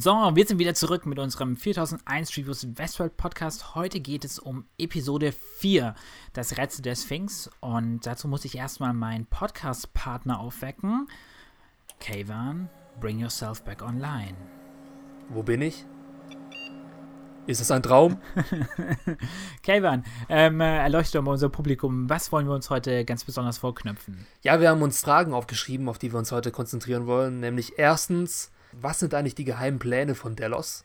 So, wir sind wieder zurück mit unserem 4001 Reviews Westworld Podcast. Heute geht es um Episode 4, das Rätsel der Sphinx. Und dazu muss ich erstmal meinen Podcast-Partner aufwecken. Kayvan, bring yourself back online. Wo bin ich? Ist es ein Traum? Kayvan, ähm, äh, erleuchte mal unser Publikum. Was wollen wir uns heute ganz besonders vorknüpfen? Ja, wir haben uns Fragen aufgeschrieben, auf die wir uns heute konzentrieren wollen. Nämlich erstens, was sind eigentlich die geheimen Pläne von Delos?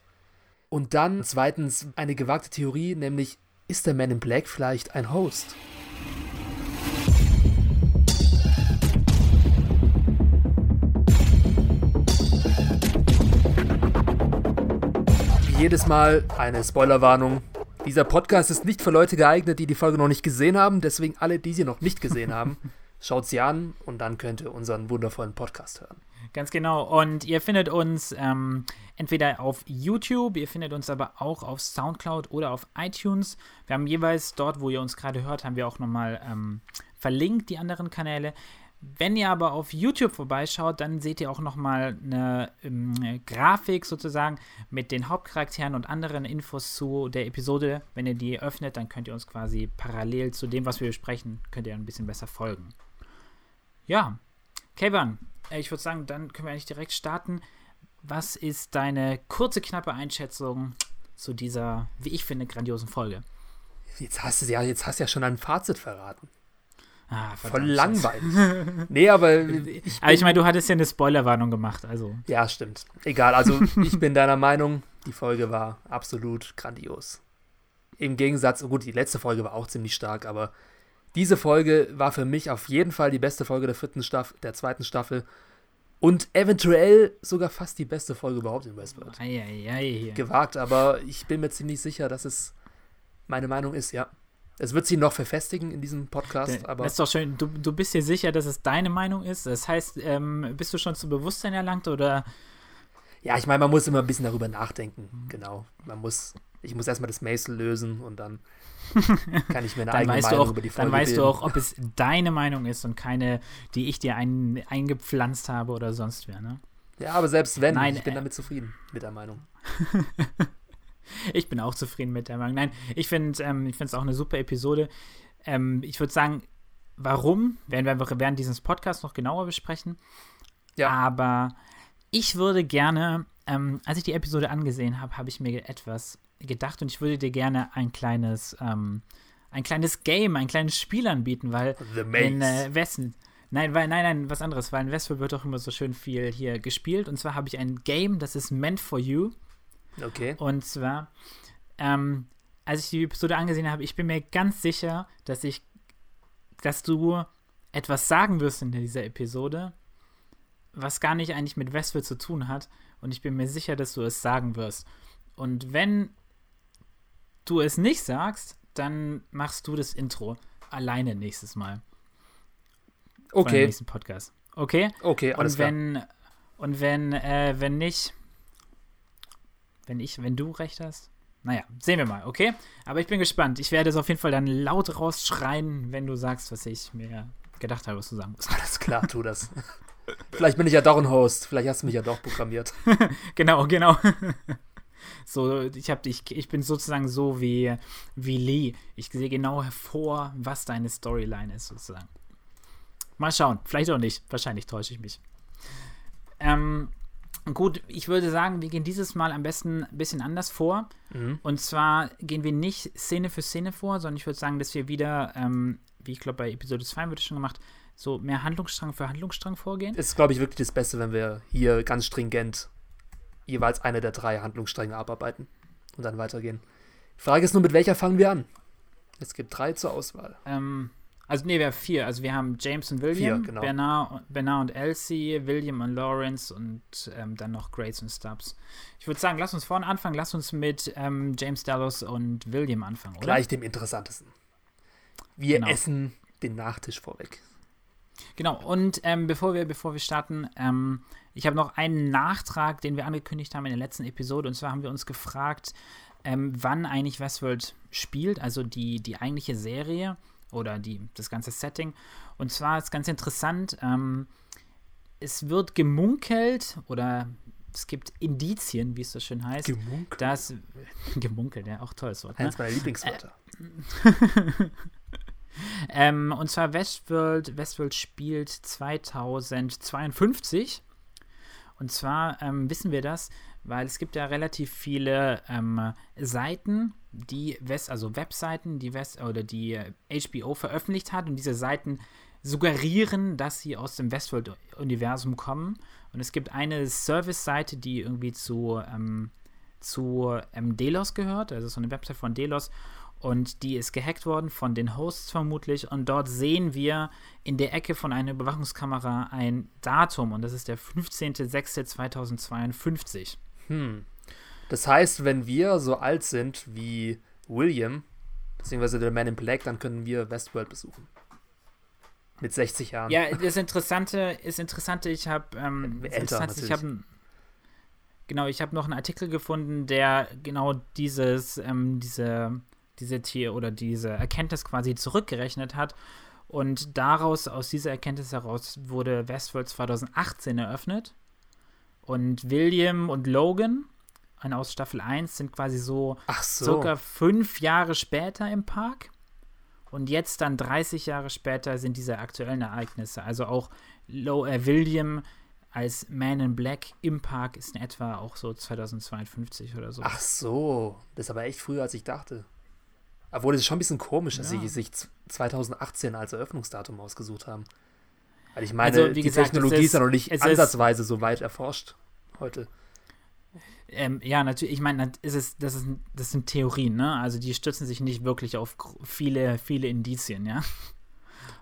Und dann zweitens eine gewagte Theorie, nämlich ist der Man in Black vielleicht ein Host? Wie jedes Mal eine Spoilerwarnung. Dieser Podcast ist nicht für Leute geeignet, die die Folge noch nicht gesehen haben, deswegen alle, die sie noch nicht gesehen haben, schaut sie an und dann könnt ihr unseren wundervollen Podcast hören. Ganz genau. Und ihr findet uns ähm, entweder auf YouTube, ihr findet uns aber auch auf Soundcloud oder auf iTunes. Wir haben jeweils dort, wo ihr uns gerade hört, haben wir auch nochmal ähm, verlinkt, die anderen Kanäle. Wenn ihr aber auf YouTube vorbeischaut, dann seht ihr auch nochmal eine ähm, Grafik sozusagen mit den Hauptcharakteren und anderen Infos zu der Episode. Wenn ihr die öffnet, dann könnt ihr uns quasi parallel zu dem, was wir besprechen, könnt ihr ein bisschen besser folgen. Ja, Kevin, ich würde sagen, dann können wir eigentlich direkt starten. Was ist deine kurze, knappe Einschätzung zu dieser, wie ich finde, grandiosen Folge? Jetzt hast du ja, jetzt hast du ja schon ein Fazit verraten. Ah, Voll langweilig. nee, aber ich, aber ich meine, du hattest ja eine Spoilerwarnung gemacht, also. Ja, stimmt. Egal, also ich bin deiner Meinung, die Folge war absolut grandios. Im Gegensatz, gut, die letzte Folge war auch ziemlich stark, aber diese Folge war für mich auf jeden Fall die beste Folge der vierten Staffel, der zweiten Staffel. Und eventuell sogar fast die beste Folge überhaupt in Westworld. Ei, ei, ei. Gewagt, aber ich bin mir ziemlich sicher, dass es meine Meinung ist, ja. Es wird sie noch verfestigen in diesem Podcast, aber. Das ist doch schön. Du, du bist dir sicher, dass es deine Meinung ist? Das heißt, ähm, bist du schon zu Bewusstsein erlangt oder? Ja, ich meine, man muss immer ein bisschen darüber nachdenken. Genau. Man muss, ich muss erstmal das Maisel lösen und dann kann ich mir eine eigene Meinung auch, über die Folge Dann weißt bilden. du auch, ob es deine Meinung ist und keine, die ich dir ein, eingepflanzt habe oder sonst wer, ne? Ja, aber selbst wenn, Nein, ich bin äh, damit zufrieden mit der Meinung. ich bin auch zufrieden mit der Meinung. Nein, ich finde ähm, es auch eine super Episode. Ähm, ich würde sagen, warum, werden wir während dieses Podcasts noch genauer besprechen. Ja. Aber ich würde gerne, ähm, als ich die Episode angesehen habe, habe ich mir etwas gedacht und ich würde dir gerne ein kleines, ähm, ein kleines Game, ein kleines Spiel anbieten, weil in äh, Westen. Nein, weil, nein, nein, was anderes, weil in Westworld wird auch immer so schön viel hier gespielt. Und zwar habe ich ein Game, das ist meant for you. Okay. Und zwar, ähm, als ich die Episode angesehen habe, ich bin mir ganz sicher, dass ich, dass du etwas sagen wirst in dieser Episode, was gar nicht eigentlich mit Westworld zu tun hat. Und ich bin mir sicher, dass du es sagen wirst. Und wenn du es nicht sagst, dann machst du das Intro alleine nächstes Mal. Beim Okay. nächsten Podcast. Okay? Okay, alles und klar. wenn und wenn äh, wenn nicht wenn ich wenn du recht hast naja sehen wir mal okay aber ich bin gespannt ich werde es auf jeden Fall dann laut rausschreien wenn du sagst was ich mir gedacht habe was du sagen musst Alles klar, tu das. Vielleicht bin ich ja doch ein Host. Vielleicht hast du mich ja doch programmiert. genau genau so ich habe ich, ich bin sozusagen so wie wie Lee. Ich sehe genau hervor was deine Storyline ist sozusagen. Mal schauen. Vielleicht auch nicht. Wahrscheinlich täusche ich mich. Ähm, gut ich würde sagen wir gehen dieses Mal am besten ein bisschen anders vor. Mhm. und zwar gehen wir nicht Szene für Szene vor sondern ich würde sagen dass wir wieder ähm, wie ich glaube bei Episode 2 wird es schon gemacht so mehr Handlungsstrang für Handlungsstrang vorgehen. Es ist, glaube ich, wirklich das Beste, wenn wir hier ganz stringent jeweils eine der drei Handlungsstränge abarbeiten und dann weitergehen. Die Frage ist nur, mit welcher fangen wir an? Es gibt drei zur Auswahl. Ähm, also nee, wir haben vier. Also wir haben James und William, Vier, genau. Bernard, Bernard und Elsie, William und Lawrence und ähm, dann noch Grace und Stubbs. Ich würde sagen, lass uns vorne anfangen. Lass uns mit ähm, James Dallas und William anfangen, oder? Gleich dem interessantesten. Wir Genau. essen den Nachtisch vorweg. Genau. Und ähm, bevor wir bevor wir starten, ähm, ich habe noch einen Nachtrag, den wir angekündigt haben in der letzten Episode. Und zwar haben wir uns gefragt, ähm, wann eigentlich Westworld spielt, also die die eigentliche Serie oder die das ganze Setting. Und zwar ist ganz interessant. Ähm, es wird gemunkelt oder es gibt Indizien, wie es so schön heißt. Gemunkelt. Dass, gemunkelt, ja, auch tolles Wort. Ne? Eins meiner Lieblingswörter. ähm, und zwar Westworld, Westworld spielt 2052. Und zwar ähm, wissen wir das, weil es gibt ja relativ viele ähm, Seiten, die West, also Webseiten, die West oder die HBO veröffentlicht hat und diese Seiten suggerieren, dass sie aus dem Westworld-Universum kommen. Und es gibt eine Service-Seite, die irgendwie zu, ähm, zu ähm, Delos gehört, also so eine Website von Delos. Und die ist gehackt worden von den Hosts vermutlich. Und dort sehen wir in der Ecke von einer Überwachungskamera ein Datum. Und das ist der 15.06.2052. Hm. Das heißt, wenn wir so alt sind wie William, beziehungsweise der Man in Black, dann können wir Westworld besuchen. Mit 60 Jahren. Ja, das Interessante ist Interessante, ich habe ähm, Älter, ich habe genau, ich habe noch einen Artikel gefunden, der genau dieses ähm, diese diese Tier oder diese Erkenntnis quasi zurückgerechnet hat und daraus aus dieser Erkenntnis heraus wurde Westworld 2018 eröffnet und William und Logan aus Staffel 1 sind quasi so, so. circa fünf Jahre später im Park. Und jetzt dann 30 Jahre später sind diese aktuellen Ereignisse. Also auch Lo äh, William als Man in Black im Park ist in etwa auch so 2052 oder so. Ach so, das ist aber echt früher, als ich dachte. Obwohl, es ist schon ein bisschen komisch, dass ja. sie sich 2018 als Eröffnungsdatum ausgesucht haben. Weil ich meine, also, die gesagt, Technologie ist, ist, ja noch nicht ansatzweise so weit erforscht heute. Ähm, ja, natürlich, ich meine, das, ist, das, ist, das sind Theorien, ne? Also die stützen sich nicht wirklich auf viele, viele Indizien, ja.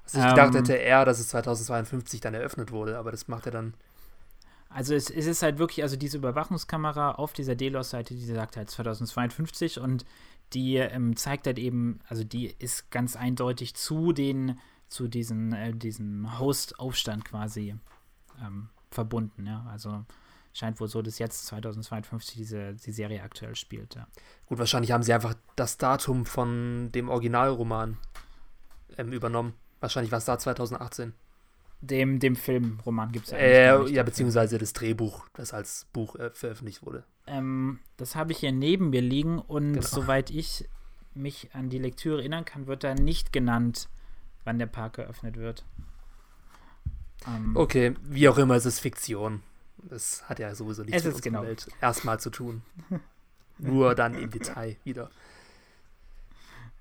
Also ich ähm, gedacht hätte eher, dass es 2052 dann eröffnet wurde, aber das macht er dann. Also es, es ist halt wirklich, also diese Überwachungskamera auf dieser Delos-Seite, die sagt halt 2052 und die ähm, zeigt halt eben, also die ist ganz eindeutig zu den, zu diesen, äh, diesem Host-Aufstand quasi ähm, verbunden, ja. Also scheint wohl so, dass jetzt 2052 diese die Serie aktuell spielt. Ja. Gut, wahrscheinlich haben sie einfach das Datum von dem Originalroman ähm, übernommen. Wahrscheinlich war es da 2018. Dem, dem Filmroman gibt es ja äh, Ja, beziehungsweise das Drehbuch, das als Buch äh, veröffentlicht wurde. Ähm, das habe ich hier neben mir liegen und genau. soweit ich mich an die Lektüre erinnern kann, wird da nicht genannt, wann der Park eröffnet wird. Ähm, okay, wie auch immer, es ist Fiktion. Das hat ja sowieso nichts mit unserer genau. Welt erstmal zu tun. Nur dann im Detail wieder.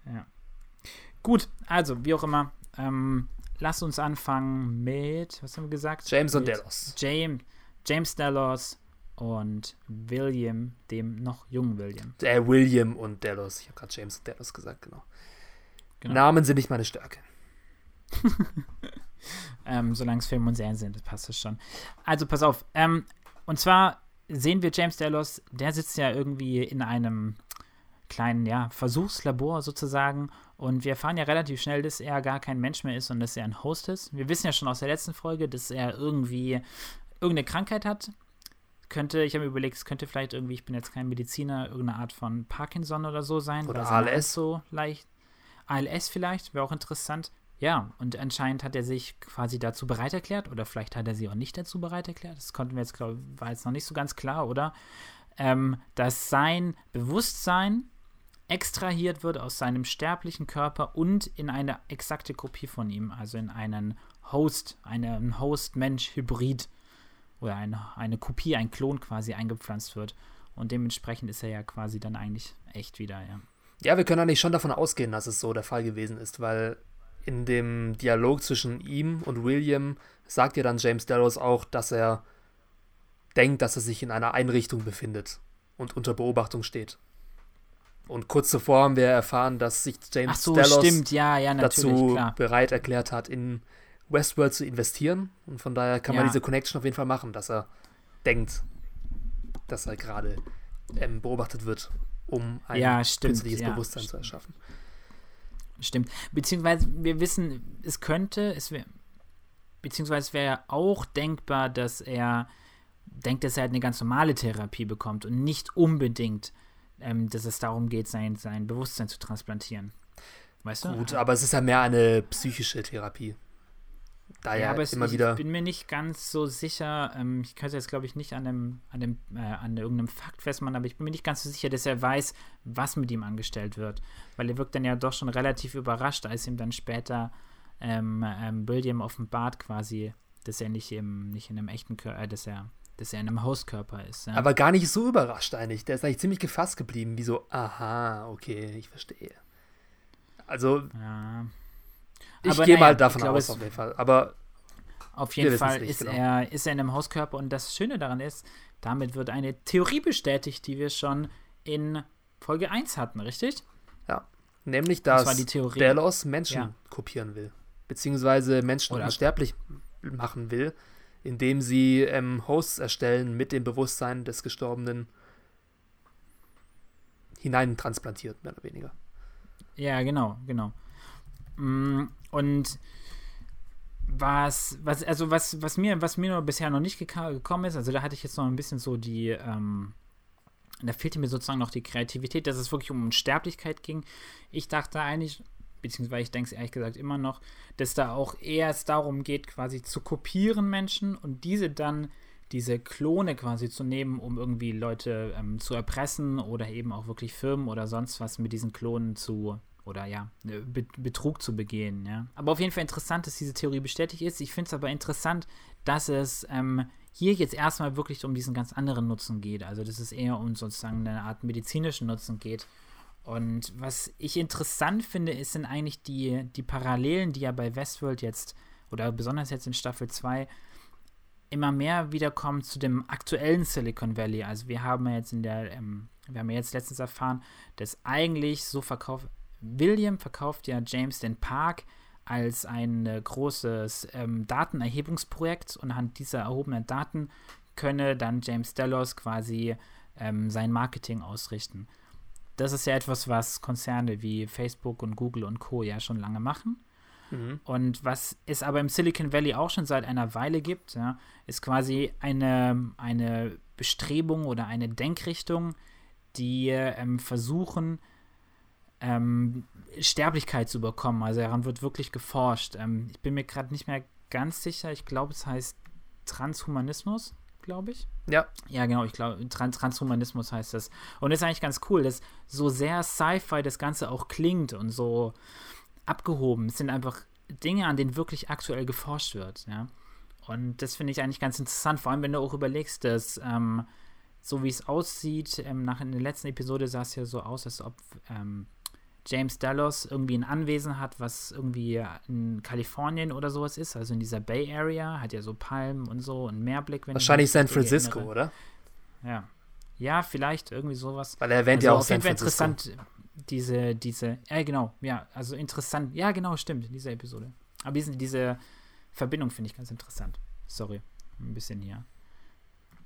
Ja. Gut, also wie auch immer, ähm, lass uns anfangen mit, was haben wir gesagt? James mit und Delos. James, James Delos und William, dem noch jungen William. Äh, William und Delos. Ich habe gerade James und Delos gesagt, genau. genau. Namen sind nicht meine Stärke. ähm, solange es Film und Serien sind, das passt das schon. Also pass auf. Ähm, und zwar sehen wir James Delos, der sitzt ja irgendwie in einem kleinen ja, Versuchslabor sozusagen. Und wir erfahren ja relativ schnell, dass er gar kein Mensch mehr ist und dass er ein Host ist. Wir wissen ja schon aus der letzten Folge, dass er irgendwie irgendeine Krankheit hat. Könnte, ich habe mir überlegt, es könnte vielleicht irgendwie, ich bin jetzt kein Mediziner, irgendeine Art von Parkinson oder so sein. Oder ALS. So leicht. ALS vielleicht, wäre auch interessant. Ja, und anscheinend hat er sich quasi dazu bereit erklärt, oder vielleicht hat er sie auch nicht dazu bereit erklärt. Das konnten wir jetzt, glaube ich, war jetzt noch nicht so ganz klar, oder? Ähm, dass sein Bewusstsein extrahiert wird aus seinem sterblichen Körper und in eine exakte Kopie von ihm, also in einen Host, einen Host-Mensch-Hybrid oder eine, eine Kopie, ein Klon quasi eingepflanzt wird. Und dementsprechend ist er ja quasi dann eigentlich echt wieder, ja. Ja, wir können eigentlich schon davon ausgehen, dass es so der Fall gewesen ist, weil in dem Dialog zwischen ihm und William sagt ja dann James Delos auch, dass er denkt, dass er sich in einer Einrichtung befindet und unter Beobachtung steht. Und kurz zuvor haben wir erfahren, dass sich James so, Delos ja, ja, dazu klar. bereit erklärt hat, in Westworld zu investieren. Und von daher kann ja. man diese Connection auf jeden Fall machen, dass er denkt, dass er gerade ähm, beobachtet wird, um ein ja, stimmt, künstliches Bewusstsein zu erschaffen. Stimmt. Beziehungsweise wir wissen, es könnte, es wäre, beziehungsweise es wäre auch denkbar, dass er denkt, dass er halt eine ganz normale Therapie bekommt und nicht unbedingt, ähm, dass es darum geht, sein, sein Bewusstsein zu transplantieren. Weißt du? Gut, aber es ist ja mehr eine psychische Therapie. Da ja, ja, aber es, immer ich wieder. bin mir nicht ganz so sicher. Ähm, ich könnte jetzt, glaube ich, nicht an, dem, an, dem, äh, an irgendeinem Fakt festmachen, aber ich bin mir nicht ganz so sicher, dass er weiß, was mit ihm angestellt wird. Weil er wirkt dann ja doch schon relativ überrascht, als ihm dann später ähm, ähm, William offenbart quasi, dass er nicht, im, nicht in einem echten Körper, äh, dass er dass er in einem Hauskörper ist. Ja? Aber gar nicht so überrascht eigentlich. Der ist eigentlich ziemlich gefasst geblieben, wie so, aha, okay, ich verstehe. Also, ja. Ich gehe naja, mal davon ich glaube, aus, auf jeden Fall. Aber Auf jeden Fall ist, genau. er, ist er in einem Hauskörper und das Schöne daran ist, damit wird eine Theorie bestätigt, die wir schon in Folge 1 hatten, richtig? nämlich, Das dass Theorie. Delos Menschen Ja. kopieren will. Beziehungsweise Menschen Oder- unsterblich machen will, indem sie ähm, Hosts erstellen mit dem Bewusstsein des Gestorbenen hineintransplantiert, mehr oder weniger. Ja, genau, genau. Mm, Und was, was, also was, was mir, was mir bisher noch nicht gekommen ist, also da hatte ich jetzt noch ein bisschen so die, ähm, da fehlte mir sozusagen noch die Kreativität, dass es wirklich um Unsterblichkeit ging. Ich dachte eigentlich, beziehungsweise ich denke es ehrlich gesagt immer noch, dass da auch eher es darum geht, quasi zu kopieren Menschen und diese dann diese Klone quasi zu nehmen, um irgendwie Leute ähm, zu erpressen oder eben auch wirklich Firmen oder sonst was mit diesen Klonen zu oder ja, Be Betrug zu begehen, ja. Aber auf jeden Fall interessant, dass diese Theorie bestätigt ist. Ich finde es aber interessant, dass es ähm, hier jetzt erstmal wirklich um diesen ganz anderen Nutzen geht. Also, dass es eher um sozusagen eine Art medizinischen Nutzen geht. Und was ich interessant finde, ist, sind eigentlich die, die Parallelen, die ja bei Westworld jetzt, oder besonders jetzt in Staffel 2, immer mehr wiederkommen zu dem aktuellen Silicon Valley. Also wir haben ja jetzt in der, ähm, wir haben ja jetzt letztens erfahren, dass eigentlich so verkauft, William verkauft ja James den Park als ein äh, großes ähm, Datenerhebungsprojekt und anhand dieser erhobenen Daten könne dann James Delos quasi ähm, sein Marketing ausrichten. Das ist ja etwas, was Konzerne wie Facebook und Google und Co. ja schon lange machen. Mhm. Und was es aber im Silicon Valley auch schon seit einer Weile gibt, ja, ist quasi eine, eine Bestrebung oder eine Denkrichtung, die ähm, versuchen, ähm, Sterblichkeit zu bekommen. Also daran wird wirklich geforscht. Ähm, ich bin mir gerade nicht mehr ganz sicher. Ich glaube, es heißt Transhumanismus, glaube ich. Ja, Ja, genau, ich glaube, Trans Transhumanismus heißt das. Und das ist eigentlich ganz cool, dass so sehr Sci-Fi das Ganze auch klingt und so abgehoben. Es sind einfach Dinge, an denen wirklich aktuell geforscht wird, ja. Und das finde ich eigentlich ganz interessant, vor allem wenn du auch überlegst, dass ähm, so wie es aussieht, ähm, nach in der letzten Episode sah es ja so aus, als ob ähm, James Dallas irgendwie ein Anwesen hat, was irgendwie in Kalifornien oder sowas ist, also in dieser Bay Area, hat ja so Palmen und so und Meerblick. Wahrscheinlich San Francisco, erinnere. oder? Ja. Ja, vielleicht irgendwie sowas. Weil er erwähnt Also ja auch auf jeden San Fall Francisco. interessant, diese, diese, ja genau, ja, also interessant, ja genau, stimmt, in dieser Episode. Aber diesen, diese Verbindung finde ich ganz interessant. Sorry, ein bisschen hier.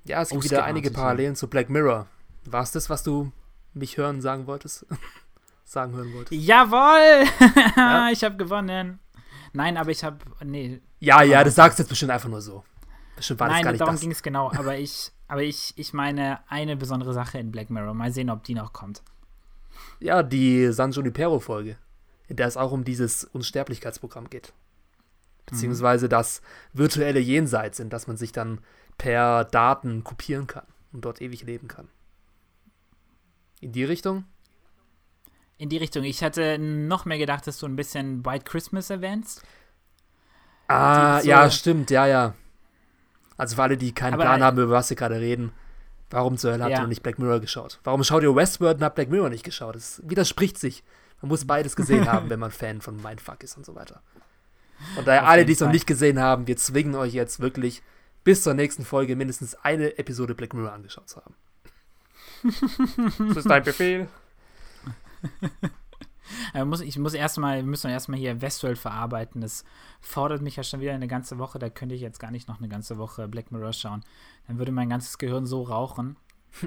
Ja, es gibt wieder einige. Parallelen zu Black Mirror. War es das, was du mich hören sagen wolltest? sagen hören wolltest? Jawohl! Ja. ich habe gewonnen. Nein, aber ich habe, nee, Ja, ja, das sagst du jetzt bestimmt einfach nur so. Bestimmt war das gar nein, nicht darum ging es genau, aber ich, aber ich, ich meine eine besondere Sache in Black Mirror. Mal sehen, ob die noch kommt. Ja, die San Junipero-Folge, in der es auch um dieses Unsterblichkeitsprogramm geht. Beziehungsweise das virtuelle Jenseits, in das man sich dann per Daten kopieren kann und dort ewig leben kann. In die Richtung? In die Richtung. Ich hatte noch mehr gedacht, dass du ein bisschen White Christmas erwähnst. Ah, so- ja, stimmt, ja, ja. Also für alle, die keinen Plan haben, über was sie gerade reden, warum zur Hölle habt Ja. ihr noch nicht Black Mirror geschaut? Warum schaut ihr Westworld und habt Black Mirror nicht geschaut? Das widerspricht sich. Man muss beides gesehen haben, wenn man Fan von Mindfuck ist und so weiter. Und daher Auf alle, die es noch nicht gesehen haben, wir zwingen euch jetzt wirklich bis zur nächsten Folge mindestens eine Episode Black Mirror angeschaut zu haben. das ist dein Befehl. Äh, muss, ich muss erstmal, wir müssen erstmal hier Westworld verarbeiten. Das fordert mich ja schon wieder eine ganze Woche. Da könnte ich jetzt gar nicht noch eine ganze Woche Black Mirror schauen. Dann würde mein ganzes Gehirn so rauchen.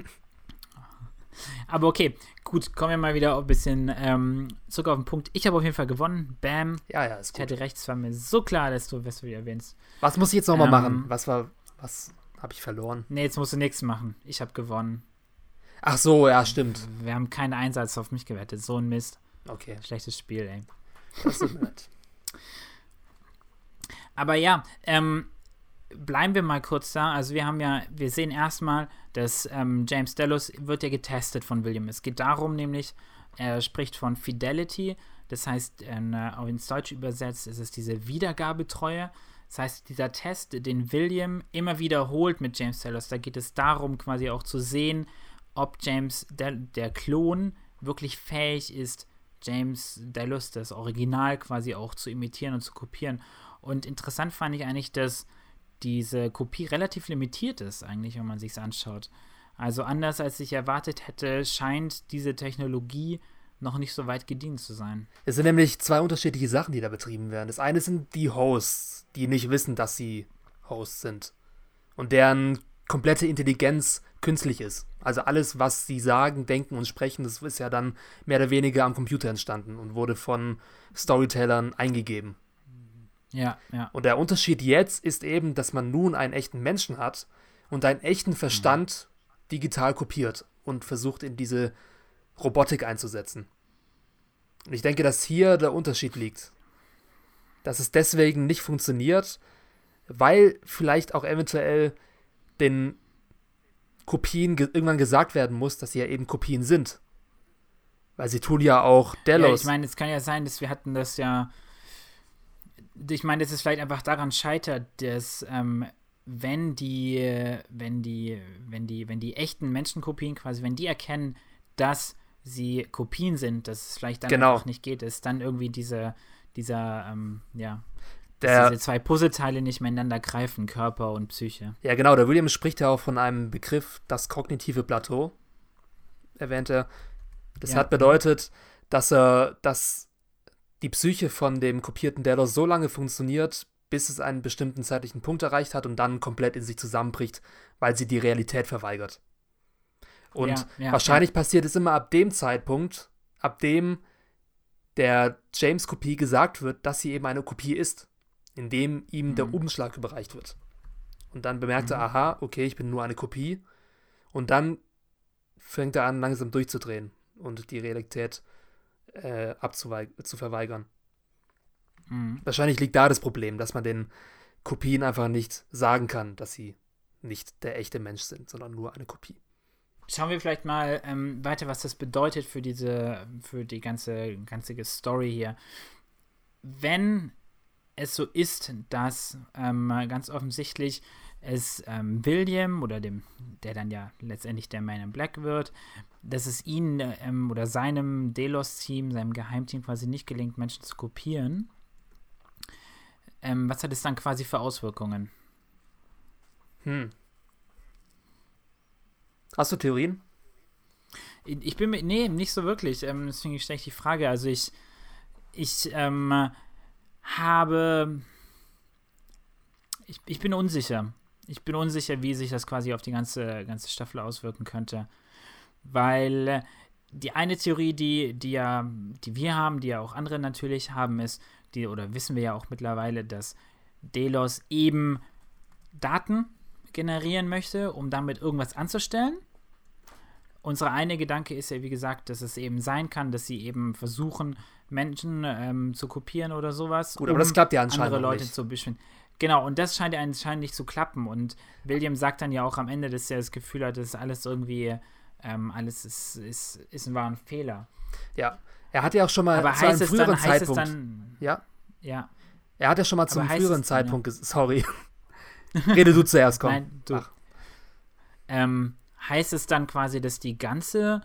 Aber okay, gut, kommen wir mal wieder ein bisschen ähm, zurück auf den Punkt. Ich habe auf jeden Fall gewonnen. Bam. Ja, ja, ist Ich gut. hatte recht, es war mir so klar, dass du Westworld erwähnst. Was muss ich jetzt nochmal Ähm, machen? Was war, was habe ich verloren? Nee, jetzt musst du nichts machen. Ich habe gewonnen. Ach so, ja, stimmt. Wir haben keinen Einsatz auf mich gewettet. So ein Mist. Okay, Schlechtes Spiel, ey. das tut mir leid. Aber ja, ähm, bleiben wir mal kurz da. Also wir haben ja, wir sehen erstmal, dass ähm, James Delos wird ja getestet von William. Es geht darum nämlich, er spricht von Fidelity, das heißt, in, äh, ins Deutsche übersetzt ist es diese Wiedergabetreue. Das heißt, dieser Test, den William immer wiederholt mit James Delos, da geht es darum, quasi auch zu sehen, ob James, der, der Klon, wirklich fähig ist, James Delos, das Original quasi auch zu imitieren und zu kopieren. Und interessant fand ich eigentlich, dass diese Kopie relativ limitiert ist, eigentlich, wenn man sich es anschaut. Also anders als ich erwartet hätte, scheint diese Technologie noch nicht so weit gedient zu sein. Es sind nämlich zwei unterschiedliche Sachen, die da betrieben werden. Das eine sind die Hosts, die nicht wissen, dass sie Hosts sind. Und deren komplette Intelligenz künstlich ist. Also alles, was sie sagen, denken und sprechen, das ist ja dann mehr oder weniger am Computer entstanden und wurde von Storytellern eingegeben. Ja, ja. Und der Unterschied jetzt ist eben, dass man nun einen echten Menschen hat und einen echten Verstand mhm. digital kopiert und versucht in diese Robotik einzusetzen. Und ich denke, dass hier der Unterschied liegt. Dass es deswegen nicht funktioniert, weil vielleicht auch eventuell den Kopien ge irgendwann gesagt werden muss, dass sie ja eben Kopien sind. Weil sie tun ja auch Delos. Ja, ich meine, es kann ja sein, dass wir hatten das ja. Ich meine, dass es vielleicht einfach daran scheitert, dass ähm, wenn die, wenn die, wenn die, wenn die echten Menschenkopien quasi, wenn die erkennen, dass sie Kopien sind, dass es vielleicht dann genau. einfach nicht geht, ist dann irgendwie diese, dieser, ähm, ja, der, diese zwei Puzzleteile nicht miteinander greifen, Körper und Psyche. Ja, genau, der William spricht ja auch von einem Begriff, das kognitive Plateau, erwähnt er. Das ja. hat bedeutet, dass er, dass die Psyche von dem kopierten Delos so lange funktioniert, bis es einen bestimmten zeitlichen Punkt erreicht hat und dann komplett in sich zusammenbricht, weil sie die Realität verweigert. Und ja, ja, wahrscheinlich passiert es immer ab dem Zeitpunkt, ab dem der James-Kopie gesagt wird, dass sie eben eine Kopie ist, indem ihm mhm. der Umschlag überreicht wird. Und dann bemerkt mhm. er, aha, okay, ich bin nur eine Kopie. Und dann fängt er an, langsam durchzudrehen und die Realität äh, zu verweigern. Mhm. Wahrscheinlich liegt da das Problem, dass man den Kopien einfach nicht sagen kann, dass sie nicht der echte Mensch sind, sondern nur eine Kopie. Schauen wir vielleicht mal ähm, weiter, was das bedeutet für diese, für die ganze, ganze Story hier. Wenn es so ist, dass ähm, ganz offensichtlich es ähm, William oder dem, der dann ja letztendlich der Man in Black wird, dass es ihnen ähm, oder seinem Delos-Team, seinem Geheimteam quasi nicht gelingt, Menschen zu kopieren. Ähm, was hat es dann quasi für Auswirkungen? Hm. Hast du Theorien? Ich bin mir, nee, nicht so wirklich. Ähm, deswegen stelle ich die Frage. Also ich, ich ähm, habe, ich, ich bin unsicher. Ich bin unsicher, wie sich das quasi auf die ganze, ganze Staffel auswirken könnte. Weil die eine Theorie, die, die ja, die wir haben, die ja auch andere natürlich haben, ist, die, oder wissen wir ja auch mittlerweile, dass Delos eben Daten generieren möchte, um damit irgendwas anzustellen. Unsere eine Gedanke ist ja, wie gesagt, dass es eben sein kann, dass sie eben versuchen, Menschen ähm, zu kopieren oder sowas. Gut, aber um das klappt ja anscheinend andere Leute nicht. zu beschwingen. Genau, und das scheint ja anscheinend nicht zu klappen. Und William sagt dann ja auch am Ende, dass er das Gefühl hat, dass alles irgendwie, ähm, alles ist, ist, ist ein Fehler. Ja, er hat ja auch schon mal aber zu einem früheren dann, Zeitpunkt. Dann, ja? Ja. Er hat ja schon mal zu einem früheren Zeitpunkt. Ja. Sorry. Rede du zuerst, komm. Nein, du. Ähm, heißt es dann quasi, dass die ganze,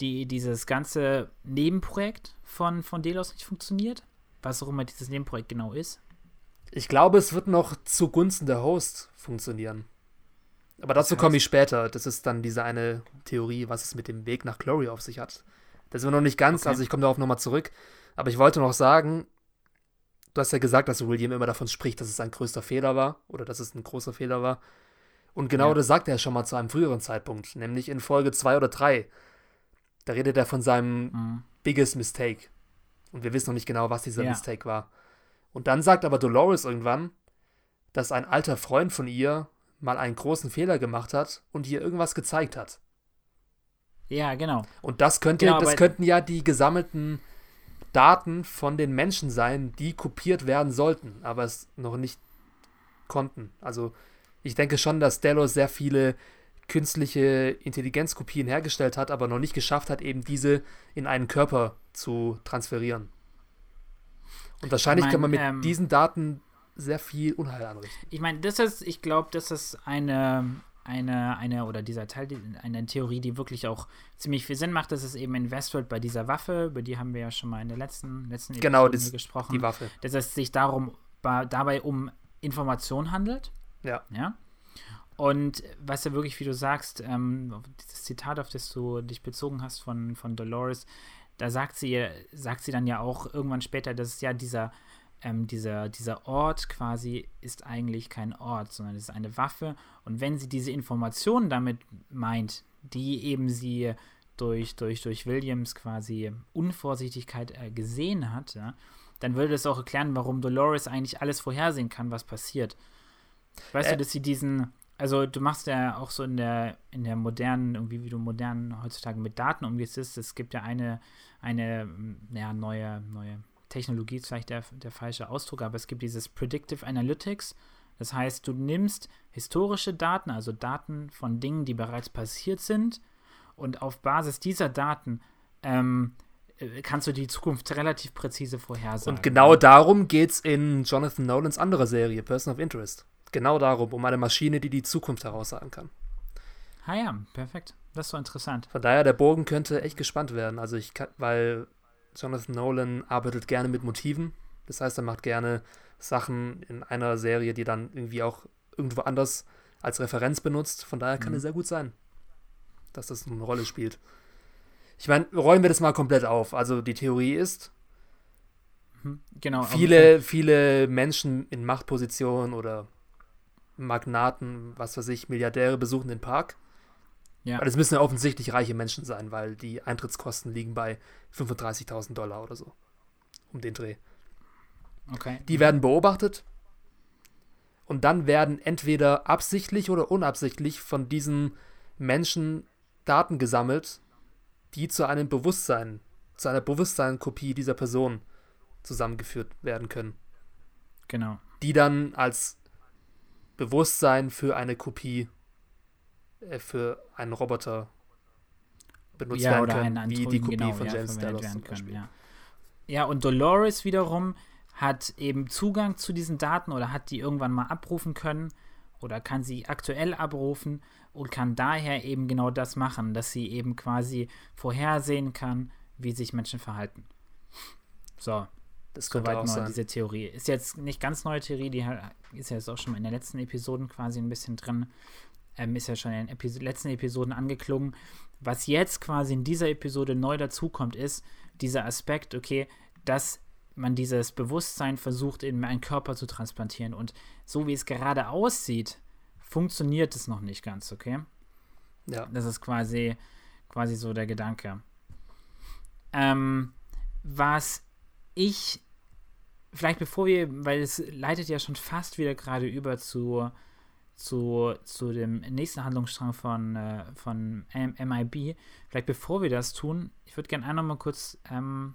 die, dieses ganze Nebenprojekt von, von Delos nicht funktioniert? Was auch immer dieses Nebenprojekt genau ist? Ich glaube, es wird noch zugunsten der Host funktionieren. Aber dazu das heißt, komme ich später. Das ist dann diese eine Theorie, was es mit dem Weg nach Glory auf sich hat. Das sind wir noch nicht ganz, okay. also ich komme darauf nochmal zurück. Aber ich wollte noch sagen, du hast ja gesagt, dass William immer davon spricht, dass es ein größter Fehler war oder dass es ein großer Fehler war. Und genau ja. das sagt er schon mal zu einem früheren Zeitpunkt, nämlich in Folge 2 oder 3. Da redet er von seinem mhm. biggest mistake. Und wir wissen noch nicht genau, was dieser ja. Mistake war. Und dann sagt aber Dolores irgendwann, dass ein alter Freund von ihr mal einen großen Fehler gemacht hat und ihr irgendwas gezeigt hat. Ja, genau. Und das könnte, genau, das könnten ja die gesammelten Daten von den Menschen sein, die kopiert werden sollten, aber es noch nicht konnten. Also ich denke schon, dass Delos sehr viele künstliche Intelligenzkopien hergestellt hat, aber noch nicht geschafft hat, eben diese in einen Körper zu transferieren. Und wahrscheinlich ich mein, kann man mit ähm, diesen Daten sehr viel Unheil anrichten. Ich meine, das ist, ich glaube, das ist eine, eine, eine, oder dieser Teil, eine Theorie, die wirklich auch ziemlich viel Sinn macht. Das ist eben in Westworld bei dieser Waffe, über die haben wir ja schon mal in der letzten, letzten genau, das, gesprochen. Die Waffe. Dass es sich darum, dabei um Information handelt. Ja. Ja. Und was ja wirklich, wie du sagst, ähm, dieses Zitat, auf das du dich bezogen hast von, von Dolores, da sagt sie, sagt sie dann ja auch irgendwann später, dass es ja dieser, ähm, dieser, dieser Ort quasi ist eigentlich kein Ort, sondern es ist eine Waffe. Und wenn sie diese Informationen damit meint, die eben sie durch, durch, durch Williams quasi Unvorsichtigkeit äh, gesehen hat, ja, dann würde das auch erklären, warum Dolores eigentlich alles vorhersehen kann, was passiert. Weißt äh, du, dass sie diesen, also du machst ja auch so in der, in der modernen, irgendwie wie du modern heutzutage mit Daten umgehst, ist, es gibt ja eine, eine, ja, neue, neue Technologie, ist vielleicht der, der falsche Ausdruck, aber es gibt dieses Predictive Analytics. Das heißt, du nimmst historische Daten, also Daten von Dingen, die bereits passiert sind, und auf Basis dieser Daten ähm, äh, kannst du die Zukunft relativ präzise vorhersagen. Und genau darum geht es in Jonathan Nolans anderer Serie, Person of Interest. Genau darum, um eine Maschine, die die Zukunft heraussagen kann. Ah ja, perfekt. Das ist so interessant. Von daher, der Bogen könnte echt gespannt werden. Also ich kann, weil Jonathan Nolan arbeitet gerne mit Motiven. Das heißt, er macht gerne Sachen in einer Serie, die dann irgendwie auch irgendwo anders als Referenz benutzt. Von daher kann mhm. es sehr gut sein, dass das eine Rolle spielt. Ich meine, räumen wir das mal komplett auf. Also die Theorie ist, mhm. genau, viele, viele Menschen in Machtpositionen oder Magnaten, was weiß ich, Milliardäre besuchen den Park. Ja. Aber das müssen ja offensichtlich reiche Menschen sein, weil die Eintrittskosten liegen bei 35.000 Dollar oder so. Um den Dreh. Okay. Die werden beobachtet und dann werden entweder absichtlich oder unabsichtlich von diesen Menschen Daten gesammelt, die zu einem Bewusstsein, zu einer Bewusstseinskopie dieser Person zusammengeführt werden können. Genau. Die dann als Bewusstsein für eine Kopie, äh, für einen Roboter benutzt ja, werden können, wie die Kopie genau, von ja, James Dallas zum Beispiel. Ja. ja, und Dolores wiederum hat eben Zugang zu diesen Daten oder hat die irgendwann mal abrufen können oder kann sie aktuell abrufen und kann daher eben genau das machen, dass sie eben quasi vorhersehen kann, wie sich Menschen verhalten. So, das könnte Soweit auch sein. diese Theorie. Ist jetzt nicht ganz neue Theorie, die ist ja jetzt auch schon in den letzten Episoden quasi ein bisschen drin. Ähm, ist ja schon in den Epi letzten Episoden angeklungen. Was jetzt quasi in dieser Episode neu dazukommt, ist dieser Aspekt, okay, dass man dieses Bewusstsein versucht, in einen Körper zu transplantieren. Und so wie es gerade aussieht, funktioniert es noch nicht ganz, okay? Ja. Das ist quasi, quasi so der Gedanke. Ähm, was ich vielleicht bevor wir, weil es leitet ja schon fast wieder gerade über zu, zu, zu dem nächsten Handlungsstrang von, äh, von MIB, vielleicht bevor wir das tun, ich würde gerne einmal mal kurz ähm,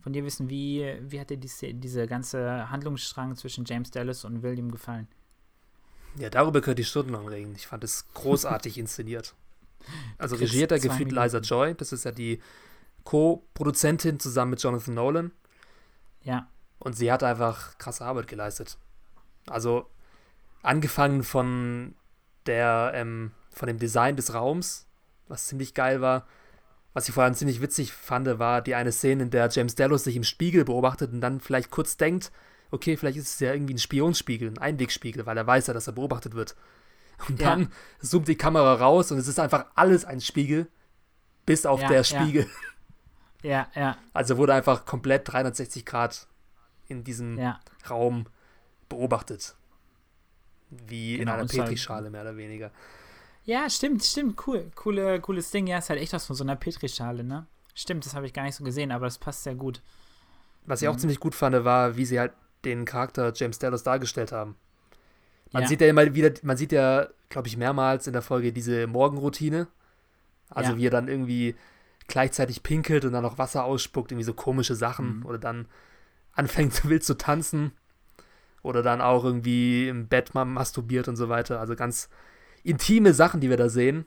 von dir wissen, wie, wie hat dir diese, diese ganze Handlungsstrang zwischen James Dallas und William gefallen? Ja, darüber könnte ich Stunden reden. Ich fand es großartig inszeniert. Also regiert er gefühlt Liza Joy, das ist ja die Co-Produzentin zusammen mit Jonathan Nolan. Ja. Und sie hat einfach krasse Arbeit geleistet. Also angefangen von der, ähm, von dem Design des Raums, was ziemlich geil war. Was ich vor allem ziemlich witzig fand, war die eine Szene, in der James Delos sich im Spiegel beobachtet und dann vielleicht kurz denkt, okay, vielleicht ist es ja irgendwie ein Spionsspiegel, ein Einwegspiegel, weil er weiß ja, dass er beobachtet wird. Und dann ja. zoomt die Kamera raus und es ist einfach alles ein Spiegel, bis auf ja, der Spiegel. Ja. ja, ja. Also wurde einfach komplett 360 Grad in diesem ja. Raum beobachtet. Wie genau, in einer Petrischale, mehr oder weniger. Ja, stimmt, stimmt, cool. Coole, cooles Ding. Ja, ist halt echt aus von so einer Petrischale, ne? Stimmt, das habe ich gar nicht so gesehen, aber das passt sehr gut. Was ich mhm. auch ziemlich gut fand, war, wie sie halt den Charakter James Dallas dargestellt haben. Man ja. sieht ja immer wieder, man sieht ja, glaube ich, mehrmals in der Folge diese Morgenroutine. Also ja. wie er dann irgendwie gleichzeitig pinkelt und dann noch Wasser ausspuckt, irgendwie so komische Sachen. Mhm. Oder dann anfängt wild zu tanzen Oder dann auch irgendwie im Bett mal masturbiert und so weiter. Also ganz intime Sachen, die wir da sehen.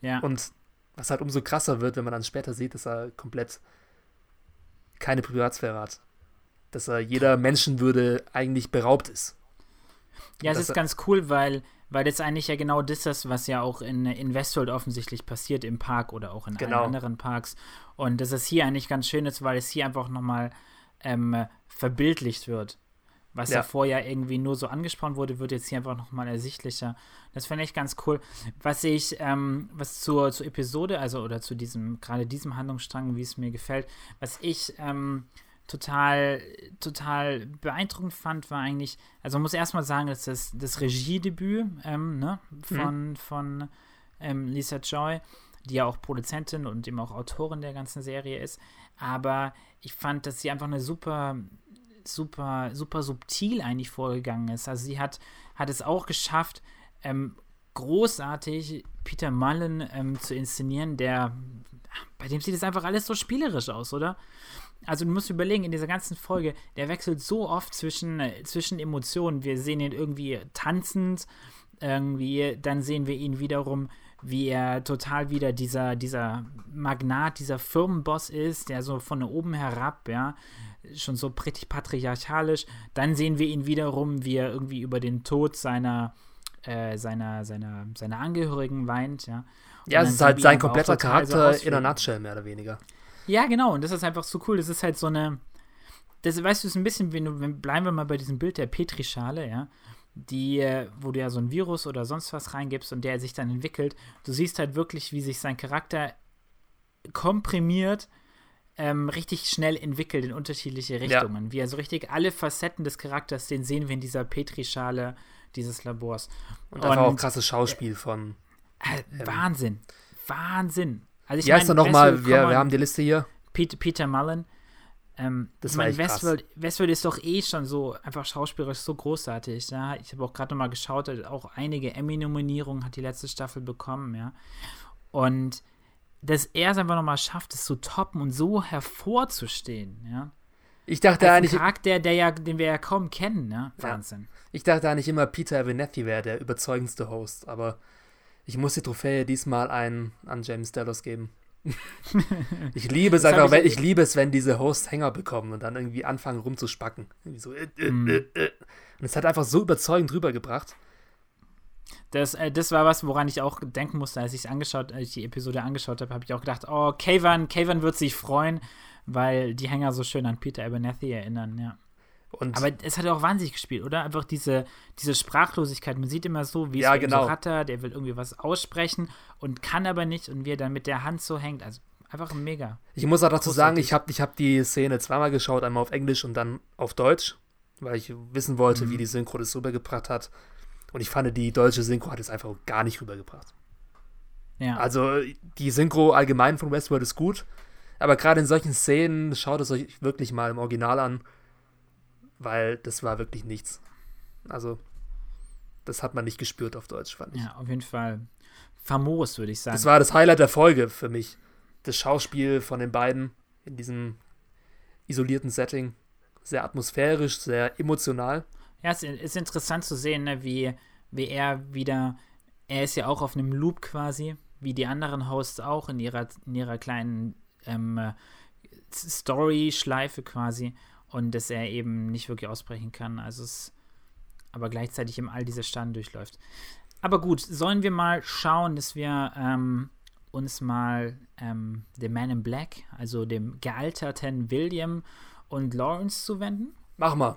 Ja. Und was halt umso krasser wird, wenn man dann später sieht, dass er komplett keine Privatsphäre hat. Dass er jeder Menschenwürde eigentlich beraubt ist. Ja, es ist ganz cool, weil, weil das eigentlich ja genau das ist, was ja auch in, in Westworld offensichtlich passiert im Park oder auch in Genau. anderen Parks. Und dass es hier eigentlich ganz schön ist, weil es hier einfach nochmal ähm, verbildlicht wird. Was ja. Ja. vorher irgendwie nur so angesprochen wurde, wird jetzt hier einfach nochmal ersichtlicher. Das finde ich ganz cool. Was ich, ähm, was zur, zur Episode, also oder zu diesem, gerade diesem Handlungsstrang, wie es mir gefällt, was ich ähm, total, total beeindruckend fand, war eigentlich, also man muss erstmal sagen, dass das, das Regiedebüt ähm, ne, von, von ähm, Lisa Joy, die ja auch Produzentin und eben auch Autorin der ganzen Serie ist. Aber ich fand, dass sie einfach eine super, super, super subtil eigentlich vorgegangen ist. Also sie hat, hat es auch geschafft, ähm, großartig Peter Mullen ähm, zu inszenieren, der bei dem sieht es einfach alles so spielerisch aus, oder? Also du musst überlegen, in dieser ganzen Folge, der wechselt so oft zwischen, äh, zwischen Emotionen. Wir sehen ihn irgendwie tanzend, irgendwie, dann sehen wir ihn wiederum, wie er total wieder dieser, dieser Magnat, dieser Firmenboss ist, der so von oben herab, ja, schon so pretty patriarchalisch. Dann sehen wir ihn wiederum, wie er irgendwie über den Tod seiner, äh, seiner, seiner, seiner Angehörigen weint, ja. Und Ja, es ist halt sein kompletter total so Charakter in einer Nutshell, mehr oder weniger. Ja, genau. Und das ist einfach so cool. Das ist halt so eine. Das weißt du, ist ein bisschen, wenn du, wenn, bleiben wir mal bei diesem Bild der Petrischale, ja. Die, äh, wo du ja so ein Virus oder sonst was reingibst und der sich dann entwickelt. Du siehst halt wirklich, wie sich sein Charakter komprimiert, ähm, richtig schnell entwickelt in unterschiedliche Richtungen. Wie er so richtig alle Facetten des Charakters, den sehen wir in dieser Petrischale dieses Labors. Und einfach auch Und- krasses Schauspiel von. Äh, Wahnsinn. Wahnsinn. Also ich Wie heißt er mein, nochmal? Wir, wir haben die Liste hier. Peter, Peter Mullen. Ähm, Das war krass. Westworld, Westworld ist doch eh schon so einfach schauspielerisch so großartig. Ja? Ich habe auch gerade nochmal geschaut, hat auch einige Emmy-Nominierungen hat die letzte Staffel bekommen, ja. Und dass er es einfach nochmal schafft, es zu toppen und so hervorzustehen, ja. Ich dachte Als ein eigentlich, Charakter, der ja, den wir ja kaum kennen, ja. Ja. Wahnsinn. ich dachte eigentlich immer, Peter Abernathy wäre der überzeugendste Host, aber ich muss die Trophäe diesmal ein, an James Delos geben. ich liebe es einfach, ich- wenn, ich liebe es, wenn diese Hosts Hänger bekommen und dann irgendwie anfangen rumzuspacken. Irgendwie so, äh, äh, äh, äh. Und es hat einfach so überzeugend rübergebracht. Das, äh, das war was, woran ich auch denken musste, als ich angeschaut, als ich die Episode angeschaut habe, habe ich auch gedacht, oh, Kavan, Kavan wird sich freuen, weil die Hänger so schön an Peter Abernathy erinnern, ja. Und Aber es hat auch wahnsinnig gespielt, oder? Einfach diese, diese Sprachlosigkeit. Man sieht immer so, wie Ja, es ihm genau. so rattert, der will irgendwie was aussprechen und kann aber nicht und wie er dann mit der Hand so hängt. Also einfach mega. ich muss auch dazu sagen, großartig. ich habe ich hab die Szene zweimal geschaut, einmal auf Englisch und dann auf Deutsch, weil ich wissen wollte, Mhm. wie die Synchro das rübergebracht hat. Und ich fand, die deutsche Synchro hat es einfach gar nicht rübergebracht. Ja. Also die Synchro allgemein von Westworld ist gut, aber gerade in solchen Szenen schaut es euch wirklich mal im Original an, weil das war wirklich nichts. Also das hat man nicht gespürt auf Deutsch, fand ich. ja, auf jeden Fall famos, würde ich sagen. Das war das Highlight der Folge für mich. Das Schauspiel von den beiden in diesem isolierten Setting. Sehr atmosphärisch, sehr emotional. Ja, es ist interessant zu sehen, ne, wie, wie er wieder, er ist ja auch auf einem Loop quasi, wie die anderen Hosts auch in ihrer, in ihrer kleinen ähm, äh, Story-Schleife quasi und dass er eben nicht wirklich ausbrechen kann. Also es, aber gleichzeitig eben all diese Staaten durchläuft. Aber gut, sollen wir mal schauen, dass wir ähm, uns mal ähm, dem Man in Black, also dem gealterten William und Lawrence zuwenden? Mach mal.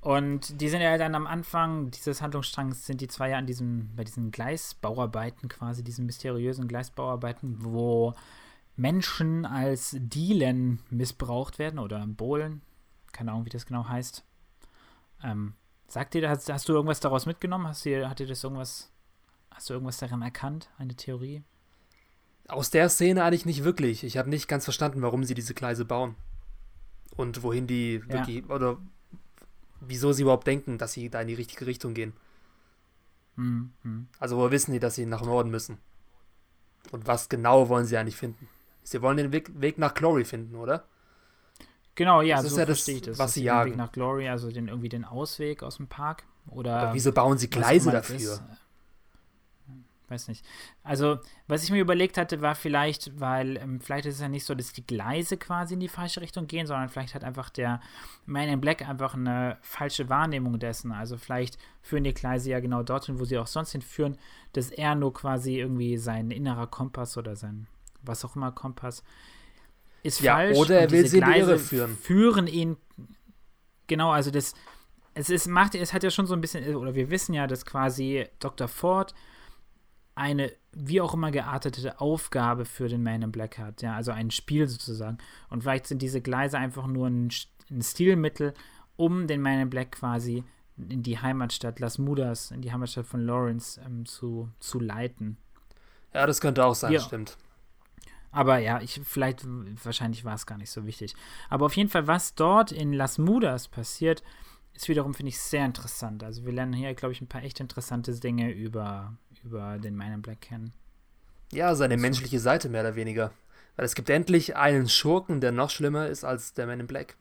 Und die sind ja dann am Anfang dieses Handlungsstrangs, sind die zwei ja an diesem, bei diesen Gleisbauarbeiten quasi, diesen mysteriösen Gleisbauarbeiten, wo Menschen als Dielen missbraucht werden oder Bohlen. Keine Ahnung, wie das genau heißt. Ähm, sagt dir, hast, hast du irgendwas daraus mitgenommen? Hast du, hat dir das irgendwas, hast du irgendwas daran erkannt? Eine Theorie? Aus der Szene eigentlich nicht wirklich. Ich habe nicht ganz verstanden, warum sie diese Gleise bauen. Und wohin die Ja. wirklich, oder wieso sie überhaupt denken, dass sie da in die richtige Richtung gehen. Hm, hm. Also woher wissen die, dass sie nach Norden müssen? Und was genau wollen sie eigentlich finden? Sie wollen den Weg, Weg nach Glory finden, oder? Genau, ja, das so ist ja das, verstehe ich das. was Das sie ist der Weg jagen. nach Glory, also den, irgendwie den Ausweg aus dem Park. Oder, Aber wieso bauen sie Gleise das dafür? ist. Weiß nicht. Also, was ich mir überlegt hatte, war vielleicht, weil ähm, vielleicht ist es ja nicht so, dass die Gleise quasi in die falsche Richtung gehen, sondern vielleicht hat einfach der Man in Black einfach eine falsche Wahrnehmung dessen. Also vielleicht führen die Gleise ja genau dorthin, wo sie auch sonst hinführen, dass er nur quasi irgendwie sein innerer Kompass oder sein was auch immer Kompass ist Ja, falsch. oder er will diese sie in die Gleise Irre führen. Führen ihn genau, also das es ist, macht, es hat ja schon so ein bisschen, oder wir wissen ja, dass quasi Dr. Ford eine wie auch immer geartete Aufgabe für den Man in Black hat, ja, also ein Spiel sozusagen. Und vielleicht sind diese Gleise einfach nur ein, ein Stilmittel, um den Man in Black quasi in die Heimatstadt Las Mudas, in die Heimatstadt von Lawrence ähm, zu, zu leiten. Ja, das könnte auch sein, Ja. stimmt. Aber ja, ich, vielleicht, wahrscheinlich war es gar nicht so wichtig. Aber auf jeden Fall, was dort in Las Mudas passiert, ist wiederum, finde ich, sehr interessant. Also wir lernen hier, glaube ich, ein paar echt interessante Dinge über, über den Man in Black kennen. Ja, seine So. menschliche Seite mehr oder weniger. Weil es gibt endlich einen Schurken, der noch schlimmer ist als der Man in Black.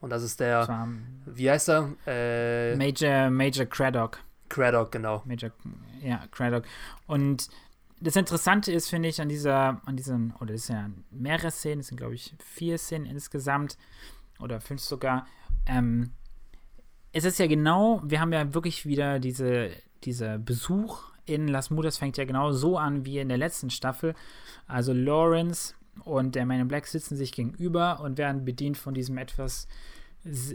Und das ist der, Zwar wie heißt er? Äh, Major, Major Craddock. Craddock, genau. Major, ja, Craddock. Und das Interessante ist, finde ich, an dieser, an diesen, oder es sind ja mehrere Szenen, es sind, glaube ich, vier Szenen insgesamt, oder fünf sogar. Ähm, es ist ja genau, wir haben ja wirklich wieder diese, dieser Besuch in Las Mudas fängt ja genau so an wie in der letzten Staffel. Also Lawrence und der Man in Black sitzen sich gegenüber und werden bedient von diesem etwas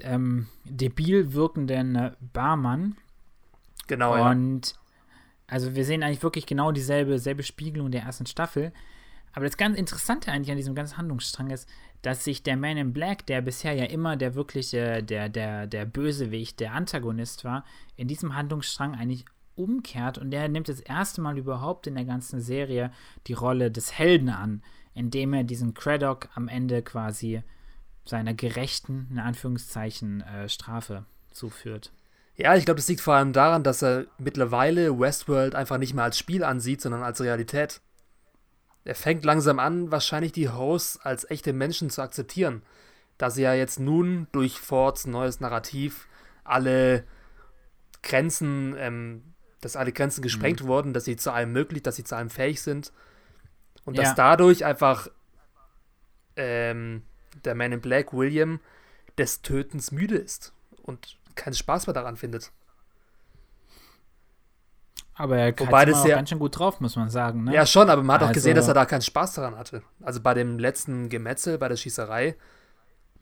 ähm, debil wirkenden äh, Barmann. Genau, ja. Also wir sehen eigentlich wirklich genau dieselbe selbe Spiegelung der ersten Staffel. Aber das ganz Interessante eigentlich an diesem ganzen Handlungsstrang ist, dass sich der Man in Black, der bisher ja immer der wirkliche, der, der, der Bösewicht, der Antagonist war, in diesem Handlungsstrang eigentlich umkehrt und der nimmt das erste Mal überhaupt in der ganzen Serie die Rolle des Helden an, indem er diesen Craddock am Ende quasi seiner gerechten, in Anführungszeichen, äh, Strafe zuführt. Ja, ich glaube, das liegt vor allem daran, dass er mittlerweile Westworld einfach nicht mehr als Spiel ansieht, sondern als Realität. Er fängt langsam an, wahrscheinlich die Hosts als echte Menschen zu akzeptieren, da sie ja jetzt nun durch Fords neues Narrativ alle Grenzen, ähm, dass alle Grenzen gesprengt wurden, dass sie zu allem möglich, dass sie zu allem fähig sind und Ja. dass dadurch einfach ähm, der Man in Black, William, des Tötens müde ist und keinen Spaß mehr daran findet. Aber er Wobei das auch ja- ganz schön gut drauf, muss man sagen. Ne? Ja, schon, aber man hat auch Also- gesehen, dass er da keinen Spaß daran hatte. Also bei dem letzten Gemetzel, bei der Schießerei,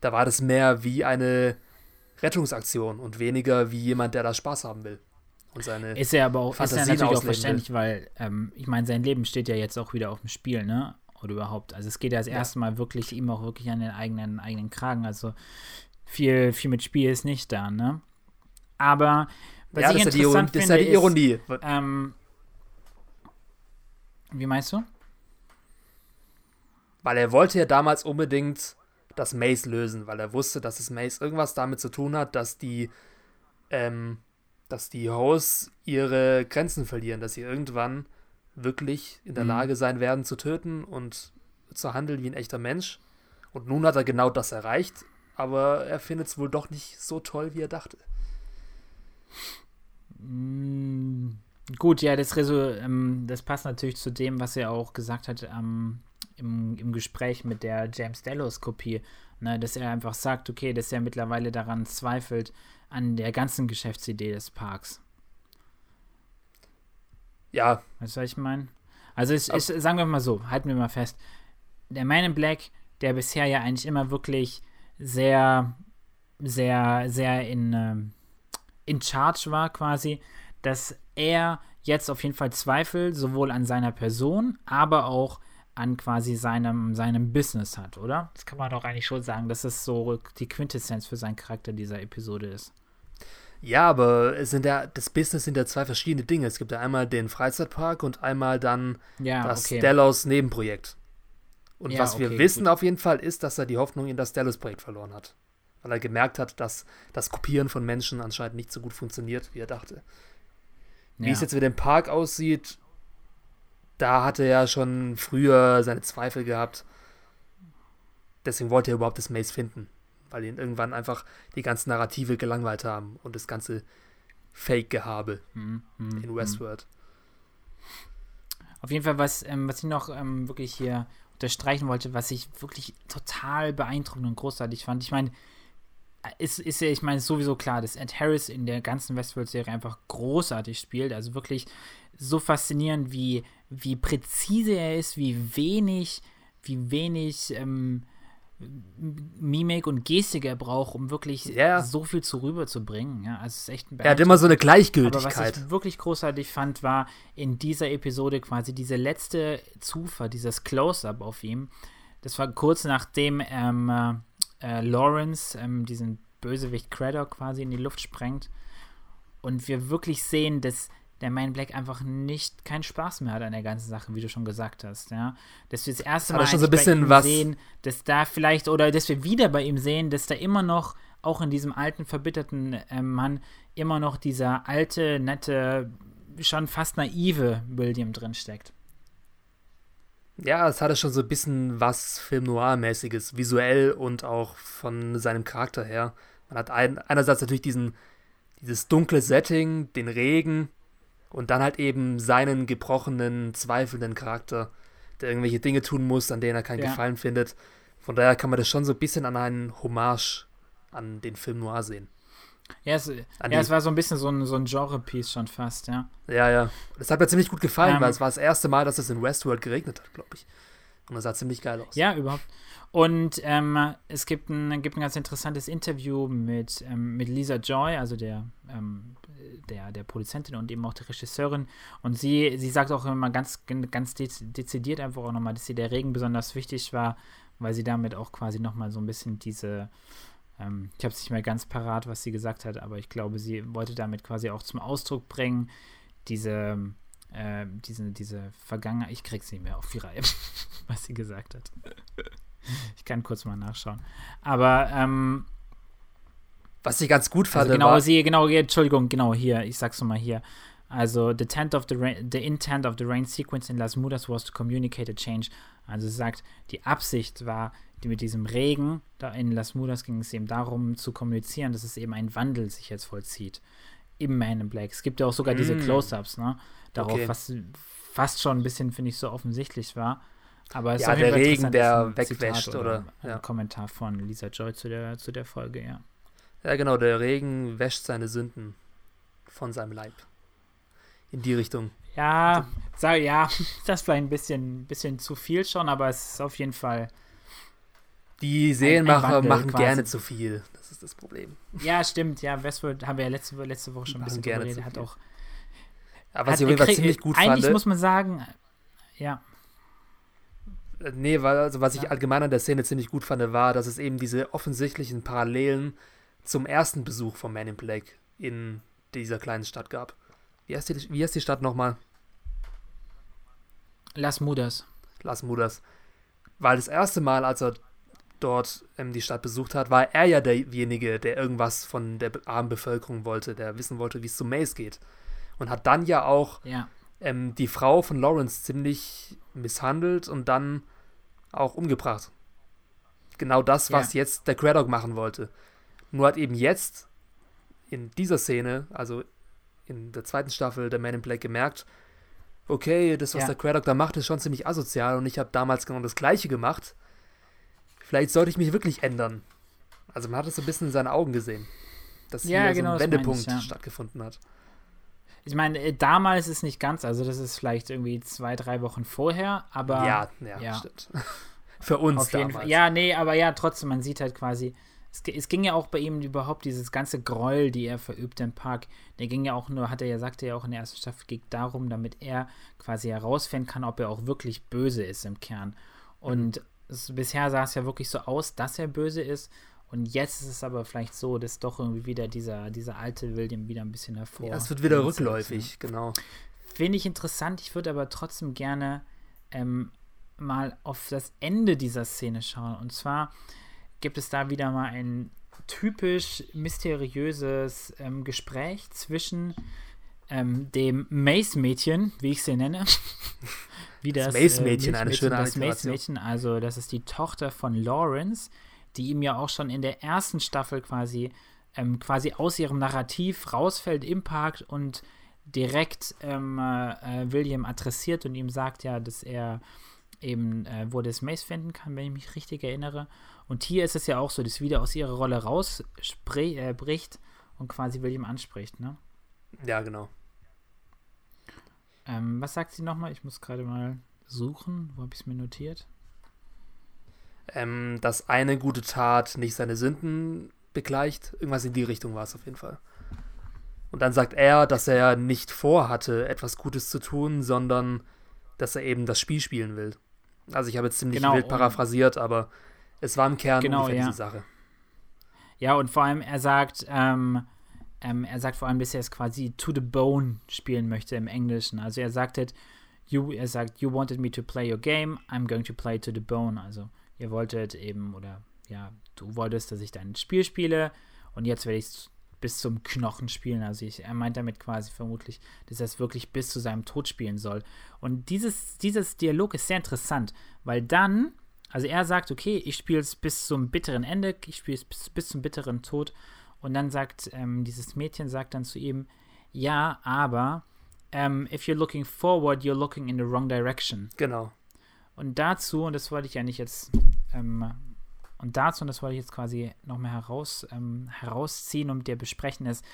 da war das mehr wie eine Rettungsaktion und weniger wie jemand, der da Spaß haben will. Und seine. Ist ja aber auch, ist ja Fantasien natürlich auch ausleben will. verständlich, weil ähm, ich meine, sein Leben steht ja jetzt auch wieder auf dem Spiel, ne? Oder überhaupt. Also es geht ja das Ja. erste Mal wirklich ihm auch wirklich an den eigenen, eigenen Kragen. Also viel, viel mit Spiel ist nicht da, ne? Aber was ja, ich das ist ja die, Iron interessant ist ja die Ironie. Ist, ähm, wie meinst du? Weil er wollte ja damals unbedingt das Maze lösen, weil er wusste, dass das Maze irgendwas damit zu tun hat, dass die, ähm, dass die Hosts ihre Grenzen verlieren, dass sie irgendwann wirklich in der Mhm. Lage sein werden zu töten und zu handeln wie ein echter Mensch. Und nun hat er genau das erreicht, aber er findet es wohl doch nicht so toll, wie er dachte. Mm, Gut, ja, das, Reso ähm, das passt natürlich zu dem, was er auch gesagt hat ähm, im, im Gespräch mit der James Delos-Kopie, ne, dass er einfach sagt, okay, dass er mittlerweile daran zweifelt, an der ganzen Geschäftsidee des Parks. Ja, Weißt du, was ich meine? Also, es, es, sagen wir mal so, halten wir mal fest. Der Man in Black, der bisher ja eigentlich immer wirklich sehr, sehr, sehr in, ähm, in Charge war, quasi, dass er jetzt auf jeden Fall Zweifel sowohl an seiner Person, aber auch an quasi seinem, seinem Business hat, oder? Das kann man doch eigentlich schon sagen, dass es so die Quintessenz für seinen Charakter dieser Episode ist. Ja, aber es sind ja, das Business sind ja zwei verschiedene Dinge. Es gibt ja einmal den Freizeitpark und einmal dann Ja, das okay. Delos Nebenprojekt. Und Ja, was wir okay, wissen gut. auf jeden Fall ist, dass er die Hoffnung in das Delos-Projekt verloren hat. Weil er gemerkt hat, dass das Kopieren von Menschen anscheinend nicht so gut funktioniert, wie er dachte. Wie ja. es jetzt mit dem Park aussieht, da hatte er ja schon früher seine Zweifel gehabt. deswegen wollte er überhaupt das Maze finden, weil ihn irgendwann einfach die ganzen Narrative gelangweilt haben und das ganze Fake-Gehabe Hm, hm, in hm. Westworld. Auf jeden Fall, was, ähm, was ich noch ähm, wirklich hier unterstreichen wollte, was ich wirklich total beeindruckend und großartig fand. Ich meine, ist, ist ja, ich meine, ist sowieso klar, dass Ed Harris in der ganzen Westworld-Serie einfach großartig spielt. Also wirklich so faszinierend, wie, wie präzise er ist, wie wenig, wie wenig ähm, Mimik und Gestik er braucht, um wirklich Ja. so viel zu rüberzubringen. Ja, also es ist echt ein Er hat immer so eine aber was Gleichgültigkeit. ich wirklich großartig fand, war in dieser Episode quasi diese letzte Zufall, dieses Close-up auf ihm. Das war kurz nachdem ähm, äh, äh, Lawrence ähm, diesen Bösewicht Craddock quasi in die Luft sprengt. Und wir wirklich sehen, dass der Man Black einfach nicht keinen Spaß mehr hat an der ganzen Sache, wie du schon gesagt hast, ja. Dass wir das erste Mal schon so ein bisschen ihm was- sehen, dass da vielleicht, oder dass wir wieder bei ihm sehen, dass da immer noch, auch in diesem alten, verbitterten äh, Mann, immer noch dieser alte, nette, schon fast naive William drinsteckt. Ja, es hatte schon so ein bisschen was Film Noir-mäßiges, visuell und auch von seinem Charakter her. Man hat ein, einerseits natürlich diesen, dieses dunkle Setting, den Regen und dann halt eben seinen gebrochenen, zweifelnden Charakter, der irgendwelche Dinge tun muss, an denen er keinen Ja. Gefallen findet. Von daher kann man das schon so ein bisschen an einen Hommage an den Film Noir sehen. Ja, es, ja, es war so ein bisschen so ein, so ein Genre-Piece schon fast, ja. Ja, ja. Das hat mir ziemlich gut gefallen, Ähm, weil es war das erste Mal, dass es in Westworld geregnet hat, glaube ich. Und das sah ziemlich geil aus. Ja, überhaupt. Und ähm, es gibt ein, gibt ein ganz interessantes Interview mit, ähm, mit Lisa Joy, also der, ähm, der, der Produzentin und eben auch der Regisseurin. Und sie, sie sagt auch immer ganz, ganz dez dezidiert einfach auch nochmal, dass sie der Regen besonders wichtig war, weil sie damit auch quasi nochmal so ein bisschen diese, ähm, ich habe es nicht mehr ganz parat, was sie gesagt hat, aber ich glaube, sie wollte damit quasi auch zum Ausdruck bringen, diese, äh, diese, diese Vergangenheit, ich krieg's nicht mehr auf die Reihe, was sie gesagt hat. Ich kann kurz mal nachschauen. Aber, ähm, Was ich ganz gut fand, also genau, war, sie, genau, Entschuldigung, genau, hier, ich sag's nochmal hier. Also, the, intent of the, rain, the intent of the rain sequence in Las Mudas was to communicate a change. Also, sie sagt, die Absicht war, die mit diesem Regen, da in Las Mudas ging es eben darum, zu kommunizieren, dass es eben ein Wandel sich jetzt vollzieht. Im Man in Black. Es gibt ja auch sogar diese Mm. Close-Ups, ne? Darauf, Okay. was fast schon ein bisschen, finde ich, so offensichtlich war. Aber es ist Ja, jeden der Regen, der ist wegwäscht, oder- ein ja. Kommentar von Lisa Joy zu der, zu der Folge, ja. Ja genau, der Regen wäscht seine Sünden von seinem Leib. In die Richtung. Ja, sag, ja, das ist vielleicht ein bisschen, bisschen zu viel schon, aber es ist auf jeden Fall. Die Serienmacher Wandel machen quasi. gerne zu viel. Das ist das Problem. Ja, stimmt, ja, Westworld haben wir ja letzte, letzte Woche schon ein bisschen gerne geredet. Hat auch. Aber was ich auf jeden Fall ziemlich gut Eigentlich fand. muss man sagen, ja, Äh, Nee, weil, also was ich allgemein an der Szene ziemlich gut fand, war, dass es eben diese offensichtlichen Parallelen zum ersten Besuch von Man in Black in dieser kleinen Stadt gab. Wie heißt die, wie heißt die Stadt nochmal? Las Mudas. Las Mudas. Weil das erste Mal, als er dort ähm, die Stadt besucht hat, war er ja derjenige, der irgendwas von der armen Bevölkerung wollte, der wissen wollte, wie es zu Mace geht. Und hat dann ja auch Ja, ähm, die Frau von Lawrence ziemlich misshandelt und dann auch umgebracht. Genau das, was jetzt der Craddock machen wollte. Nur hat eben jetzt in dieser Szene, also in der zweiten Staffel der Man in Black gemerkt, okay, das, was Ja. der Craddock da macht, ist schon ziemlich asozial und ich habe damals genau das gleiche gemacht. Vielleicht sollte ich mich wirklich ändern. Also man hat es so ein bisschen in seinen Augen gesehen, dass Ja, hier genau, so ein ich, Wendepunkt ja. stattgefunden hat. ich meine, äh, damals ist nicht ganz, also das ist vielleicht irgendwie zwei, drei Wochen vorher, aber. ja, ja, ja. stimmt. Für uns Auf jeden damals. Fall. Ja, nee, aber ja, trotzdem, man sieht halt quasi, es, es ging ja auch bei ihm überhaupt dieses ganze Gräuel, die er verübt im Park, der ging ja auch nur, hat er ja, sagte ja auch in der ersten Staffel, ging darum, damit er quasi herausfinden kann, ob er auch wirklich böse ist im Kern. Und es, bisher sah es ja wirklich so aus, dass er böse ist. Und jetzt ist es aber vielleicht so, dass doch irgendwie wieder dieser, dieser alte William wieder ein bisschen hervor. Ja, es wird wieder kommt, rückläufig, genau. Finde ich interessant. Ich würde aber trotzdem gerne ähm, mal auf das Ende dieser Szene schauen. Und zwar gibt es da wieder mal ein typisch mysteriöses ähm, Gespräch zwischen ähm, dem Mace-Mädchen, wie ich sie nenne. wie das, das Mace-Mädchen, äh, eine schöne Das Mace-Mädchen, also das ist die Tochter von Lawrence, die ihm ja auch schon in der ersten Staffel quasi, ähm, quasi aus ihrem Narrativ rausfällt im Park und direkt ähm, äh, William adressiert und ihm sagt ja, dass er eben, äh, wo das Mace finden kann, wenn ich mich richtig erinnere. Und hier ist es ja auch so, dass wieder aus ihrer Rolle rausbricht äh, und quasi William anspricht, ne? Ja, genau. Ähm, was sagt sie nochmal? Ich muss gerade mal suchen. Wo habe ich es mir notiert? Ähm, dass eine gute Tat nicht seine Sünden begleicht. Irgendwas in die Richtung war es auf jeden Fall. Und dann sagt er, dass er nicht vorhatte, etwas Gutes zu tun, sondern dass er eben das Spiel spielen will. Also ich habe jetzt ziemlich genau, wild paraphrasiert, aber es war im Kern genau, ungefähr ja. diese Sache. Ja, und vor allem, er sagt, ähm, ähm, er sagt vor allem, dass er es quasi to the bone spielen möchte im Englischen. Also er sagt halt, you, er sagt, you wanted me to play your game, I'm going to play to the bone. Also ihr wolltet eben, oder ja, du wolltest, dass ich dein Spiel spiele und jetzt werde ich es bis zum Knochen spielen. Also ich, er meint damit quasi vermutlich, dass er es wirklich bis zu seinem Tod spielen soll. Und dieses, dieses Dialog ist sehr interessant, weil dann, also er sagt, okay, ich spiele es bis zum bitteren Ende, ich spiele es bis, bis zum bitteren Tod und dann sagt ähm, dieses Mädchen sagt dann zu ihm, ja, aber um, ähm, if you're looking forward, you're looking in the wrong direction. Genau. Und dazu, und das wollte ich ja nicht jetzt, ähm, und dazu, und das wollte ich jetzt quasi noch mehr heraus, ähm, herausziehen und dir besprechen, ist,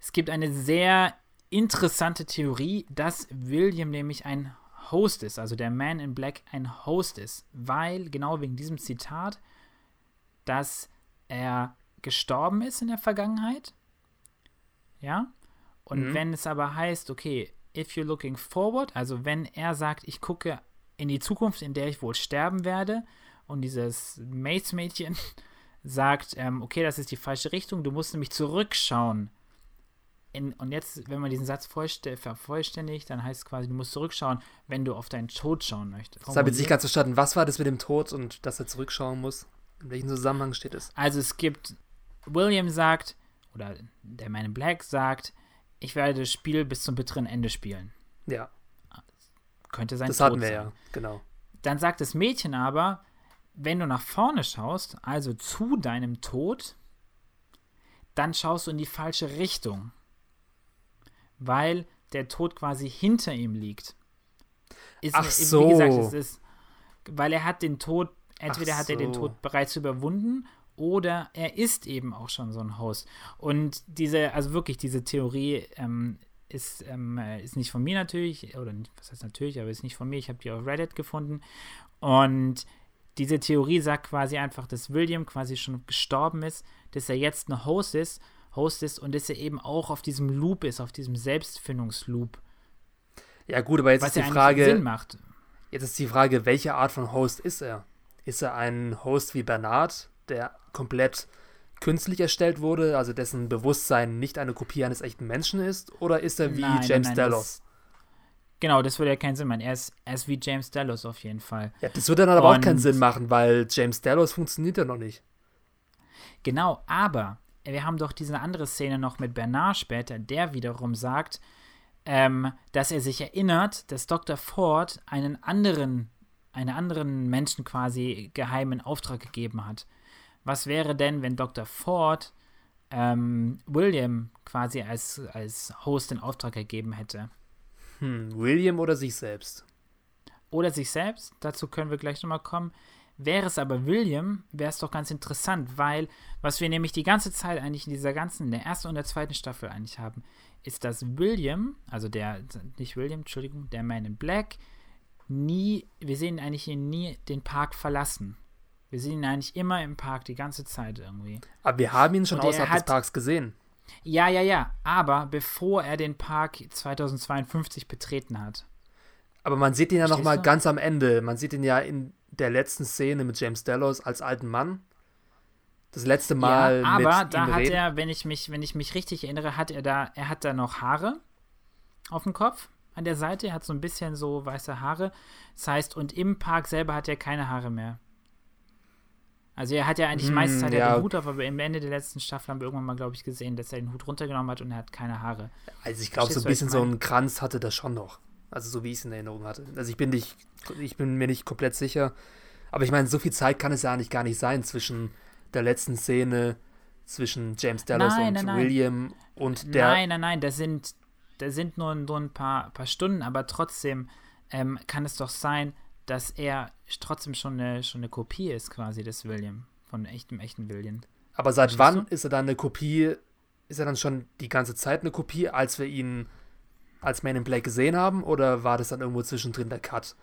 es gibt eine sehr interessante Theorie, dass William nämlich ein Host ist, also der Man in Black ein Host ist, weil, genau wegen diesem Zitat, dass er gestorben ist in der Vergangenheit. Ja. Und mhm. wenn es aber heißt, okay, if you're looking forward, also wenn er sagt, ich gucke in die Zukunft, in der ich wohl sterben werde, und dieses Mace-Mädchen sagt, ähm, okay, das ist die falsche Richtung, du musst nämlich zurückschauen. In, und jetzt, wenn man diesen Satz vervollständigt, dann heißt es quasi, du musst zurückschauen, wenn du auf deinen Tod schauen möchtest. Das habe ich nicht ganz verstanden. Was war das mit dem Tod und dass er zurückschauen muss? In welchem Zusammenhang steht es? Also es gibt William sagt, oder der Man in Black sagt, ich werde das Spiel bis zum bitteren Ende spielen. Ja. Könnte sein Das Tod hatten wir sein. ja, genau. Dann sagt das Mädchen aber, wenn du nach vorne schaust, also zu deinem Tod, dann schaust du in die falsche Richtung. Weil der Tod quasi hinter ihm liegt. Ist, Ach so. Wie gesagt, es ist, weil er hat den Tod, entweder so. hat er den Tod bereits überwunden oder er ist eben auch schon so ein Host. Und diese, also wirklich, diese Theorie ähm, ist, ähm, ist nicht von mir natürlich, oder nicht, was heißt natürlich, aber ist nicht von mir. Ich habe die auf Reddit gefunden. Und diese Theorie sagt quasi einfach, dass William quasi schon gestorben ist, dass er jetzt ein Host ist, Host ist und dass er eben auch auf diesem Loop ist, auf diesem Selbstfindungsloop. Ja, gut, aber jetzt ist die Frage. Sinn macht. Jetzt ist die Frage, welche Art von Host ist er? Ist er ein Host wie Bernard, der komplett künstlich erstellt wurde, also dessen Bewusstsein nicht eine Kopie eines echten Menschen ist? Oder ist er wie nein, James nein, Delos? genau, das würde ja keinen Sinn machen. Er ist, er ist wie James Delos auf jeden Fall. Ja, das würde dann aber Und, auch keinen Sinn machen, weil James Delos funktioniert ja noch nicht. Genau, aber wir haben doch diese andere Szene noch mit Bernard später, der wiederum sagt, ähm, dass er sich erinnert, dass Dr. Ford einen anderen, einen anderen Menschen quasi geheimen Auftrag gegeben hat was wäre denn, wenn Dr. Ford ähm, William quasi als, als Host in Auftrag gegeben hätte? Hm, William oder sich selbst? Oder sich selbst, dazu können wir gleich nochmal kommen. Wäre es aber William, wäre es doch ganz interessant, weil was wir nämlich die ganze Zeit eigentlich in dieser ganzen, in der ersten und der zweiten Staffel eigentlich haben, ist, dass William, also der, nicht William, Entschuldigung, der Man in Black, nie, wir sehen eigentlich hier nie den Park verlassen. Wir sehen ihn eigentlich immer im Park die ganze Zeit irgendwie. Aber wir haben ihn schon außerhalb hat, des Parks gesehen. Ja, ja, ja. Aber bevor er den Park 2052 betreten hat. Aber man sieht ihn ja nochmal ganz am Ende. Man sieht ihn ja in der letzten Szene mit James Delos als alten Mann. Das letzte Mal. Ja, aber da hat reden. er, wenn ich mich, wenn ich mich richtig erinnere, hat er da, er hat da noch Haare auf dem Kopf an der Seite. Er hat so ein bisschen so weiße Haare. Das heißt, und im Park selber hat er keine Haare mehr. Also er hat ja eigentlich mm, meistens hat ja. er den Hut auf, aber am Ende der letzten Staffel haben wir irgendwann mal, glaube ich, gesehen, dass er den Hut runtergenommen hat und er hat keine Haare. Also ich glaube, so ein bisschen so ein Kranz hatte das schon noch. Also so wie ich es in Erinnerung hatte. Also ich bin nicht, ich bin mir nicht komplett sicher. Aber ich meine, so viel Zeit kann es ja eigentlich gar nicht sein zwischen der letzten Szene zwischen James Dallas nein, und nein, nein. William und der. Nein, nein, nein, das sind, das sind nur, nur ein paar, paar Stunden, aber trotzdem ähm, kann es doch sein, dass er trotzdem schon eine, schon eine Kopie ist, quasi des William, von echtem, echten William. Aber seit Verstehst wann du? ist er dann eine Kopie? Ist er dann schon die ganze Zeit eine Kopie, als wir ihn als Man in Black gesehen haben? Oder war das dann irgendwo zwischendrin der Cut?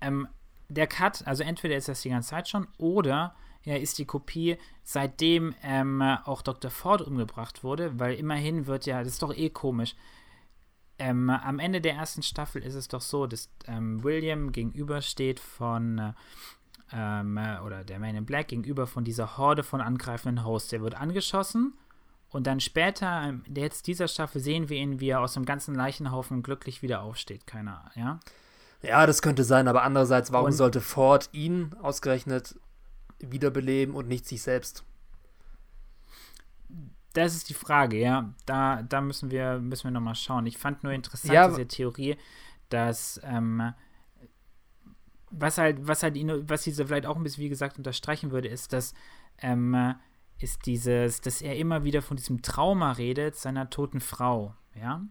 Ähm, der Cut, also entweder ist das die ganze Zeit schon oder er ist die Kopie, seitdem ähm, auch Dr. Ford umgebracht wurde, weil immerhin wird ja, das ist doch eh komisch. Ähm, am Ende der ersten Staffel ist es doch so, dass ähm, William gegenübersteht von, äh, ähm, oder der Man in Black gegenüber von dieser Horde von angreifenden Hosts. Der wird angeschossen und dann später, ähm, jetzt dieser Staffel, sehen wir ihn, wie er aus dem ganzen Leichenhaufen glücklich wieder aufsteht. Keiner, ja? Ja, das könnte sein, aber andererseits, warum und, sollte Ford ihn ausgerechnet wiederbeleben und nicht sich selbst? Das ist die Frage, ja. Da, da müssen wir, müssen wir nochmal schauen. Ich fand nur interessant Ja, diese Theorie, dass ähm, was halt, was halt ihn, was diese vielleicht auch ein bisschen, wie gesagt, unterstreichen würde, ist, dass ähm, ist dieses, dass er immer wieder von diesem Trauma redet, seiner toten Frau, ja.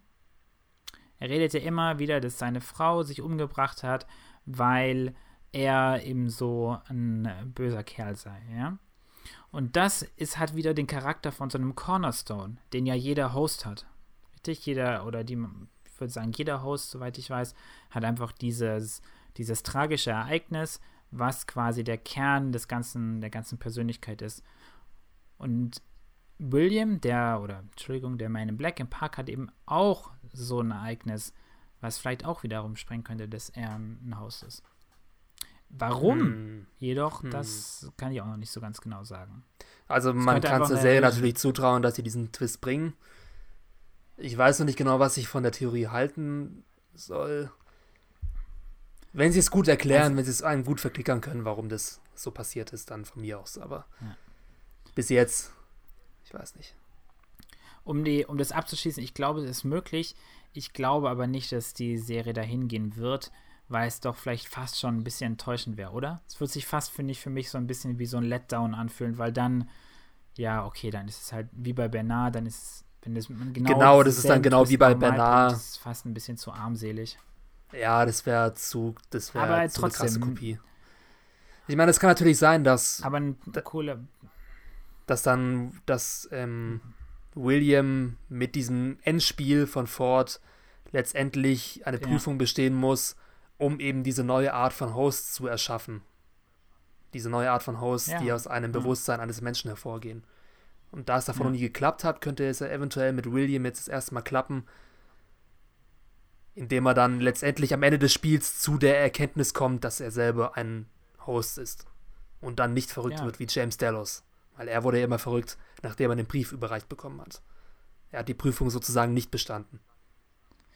Er redet ja immer wieder, dass seine Frau sich umgebracht hat, weil er eben so ein böser Kerl sei, ja. Und das ist, hat wieder den Charakter von so einem Cornerstone, den ja jeder Host hat. Richtig? Jeder, oder die, ich würde sagen, jeder Host, soweit ich weiß, hat einfach dieses, dieses tragische Ereignis, was quasi der Kern des ganzen, der ganzen Persönlichkeit ist. Und William, der, oder Entschuldigung, der Man in Black im Park hat eben auch so ein Ereignis, was vielleicht auch wiederum sprengen könnte, dass er ein Haus ist. Warum? Hm. Jedoch, hm. das kann ich auch noch nicht so ganz genau sagen. Also das man kann es der Serie natürlich zutrauen, dass sie diesen Twist bringen. Ich weiß noch nicht genau, was ich von der Theorie halten soll. Wenn sie es gut erklären, also, wenn sie es einem gut verklickern können, warum das so passiert ist, dann von mir aus. Aber ja. Bis jetzt, ich weiß nicht. Um, die, um das abzuschließen, ich glaube, es ist möglich. Ich glaube aber nicht, dass die Serie dahin gehen wird weil es doch vielleicht fast schon ein bisschen enttäuschend wäre, oder? Es wird sich fast, finde ich, für mich so ein bisschen wie so ein Letdown anfühlen, weil dann, ja, okay, dann ist es halt wie bei Bernard, dann ist es, wenn das genau, genau das ist dann genau wie bei Bernard. Das ist fast ein bisschen zu armselig. Ja, das wäre zu, das wäre zu trotzdem, eine krasse Kopie. Ich meine, es kann natürlich sein, dass. Aber ein cooler. Dass dann, dass ähm, William mit diesem Endspiel von Ford letztendlich eine Prüfung ja. bestehen muss um eben diese neue Art von Host zu erschaffen. Diese neue Art von Host, ja. die aus einem Bewusstsein eines Menschen hervorgehen. Und da es davon ja. noch nie geklappt hat, könnte es ja eventuell mit William jetzt das erste Mal klappen, indem er dann letztendlich am Ende des Spiels zu der Erkenntnis kommt, dass er selber ein Host ist. Und dann nicht verrückt ja. wird wie James Delos. Weil er wurde ja immer verrückt, nachdem er den Brief überreicht bekommen hat. Er hat die Prüfung sozusagen nicht bestanden.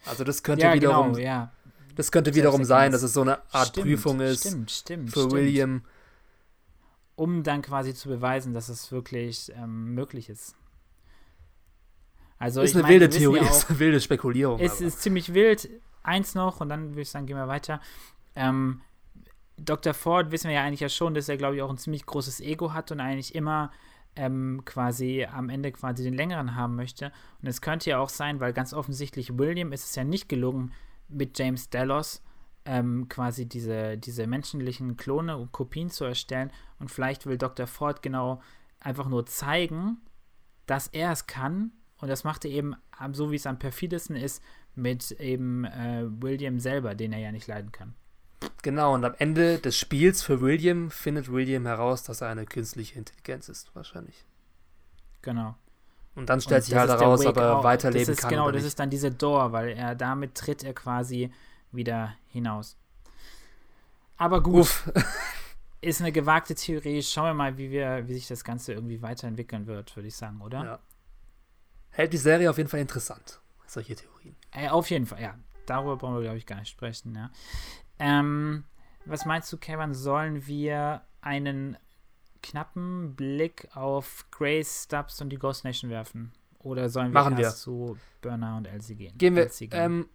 Also das könnte ja, wiederum genau, ja. Das könnte wiederum sein, dass es so eine Art stimmt, Prüfung ist stimmt, stimmt, für William. Um dann quasi zu beweisen, dass es wirklich ähm, möglich ist. Also ist eine meine, wilde Theorie, ja auch, ist eine wilde Spekulierung. Es aber. ist ziemlich wild. Eins noch und dann würde ich sagen, gehen wir weiter. Ähm, Dr. Ford wissen wir ja eigentlich ja schon, dass er, glaube ich, auch ein ziemlich großes Ego hat und eigentlich immer ähm, quasi am Ende quasi den längeren haben möchte. Und es könnte ja auch sein, weil ganz offensichtlich William ist es ja nicht gelungen, mit James Delos ähm, quasi diese, diese menschlichen Klone und Kopien zu erstellen. Und vielleicht will Dr. Ford genau einfach nur zeigen, dass er es kann. Und das macht er eben, so wie es am perfidesten ist, mit eben äh, William selber, den er ja nicht leiden kann. Genau, und am Ende des Spiels für William findet William heraus, dass er eine künstliche Intelligenz ist, wahrscheinlich. Genau. Und dann stellt und sich halt heraus, ob er weiterleben das ist, kann. Genau, das nicht. ist dann diese Door, weil er damit tritt er quasi wieder hinaus. Aber gut. Uff. ist eine gewagte Theorie. Schauen wir mal, wie, wir, wie sich das Ganze irgendwie weiterentwickeln wird, würde ich sagen, oder? Ja. Hält die Serie auf jeden Fall interessant, solche Theorien. Äh, auf jeden Fall, ja. Darüber brauchen wir, glaube ich, gar nicht sprechen, ja. Ähm, was meinst du, Kevin, sollen wir einen knappen Blick auf Grace, Stubbs und die Ghost Nation werfen? Oder sollen wir Machen erst wir. zu Burner und Elsie gehen? Gehen wir, gehen. ähm,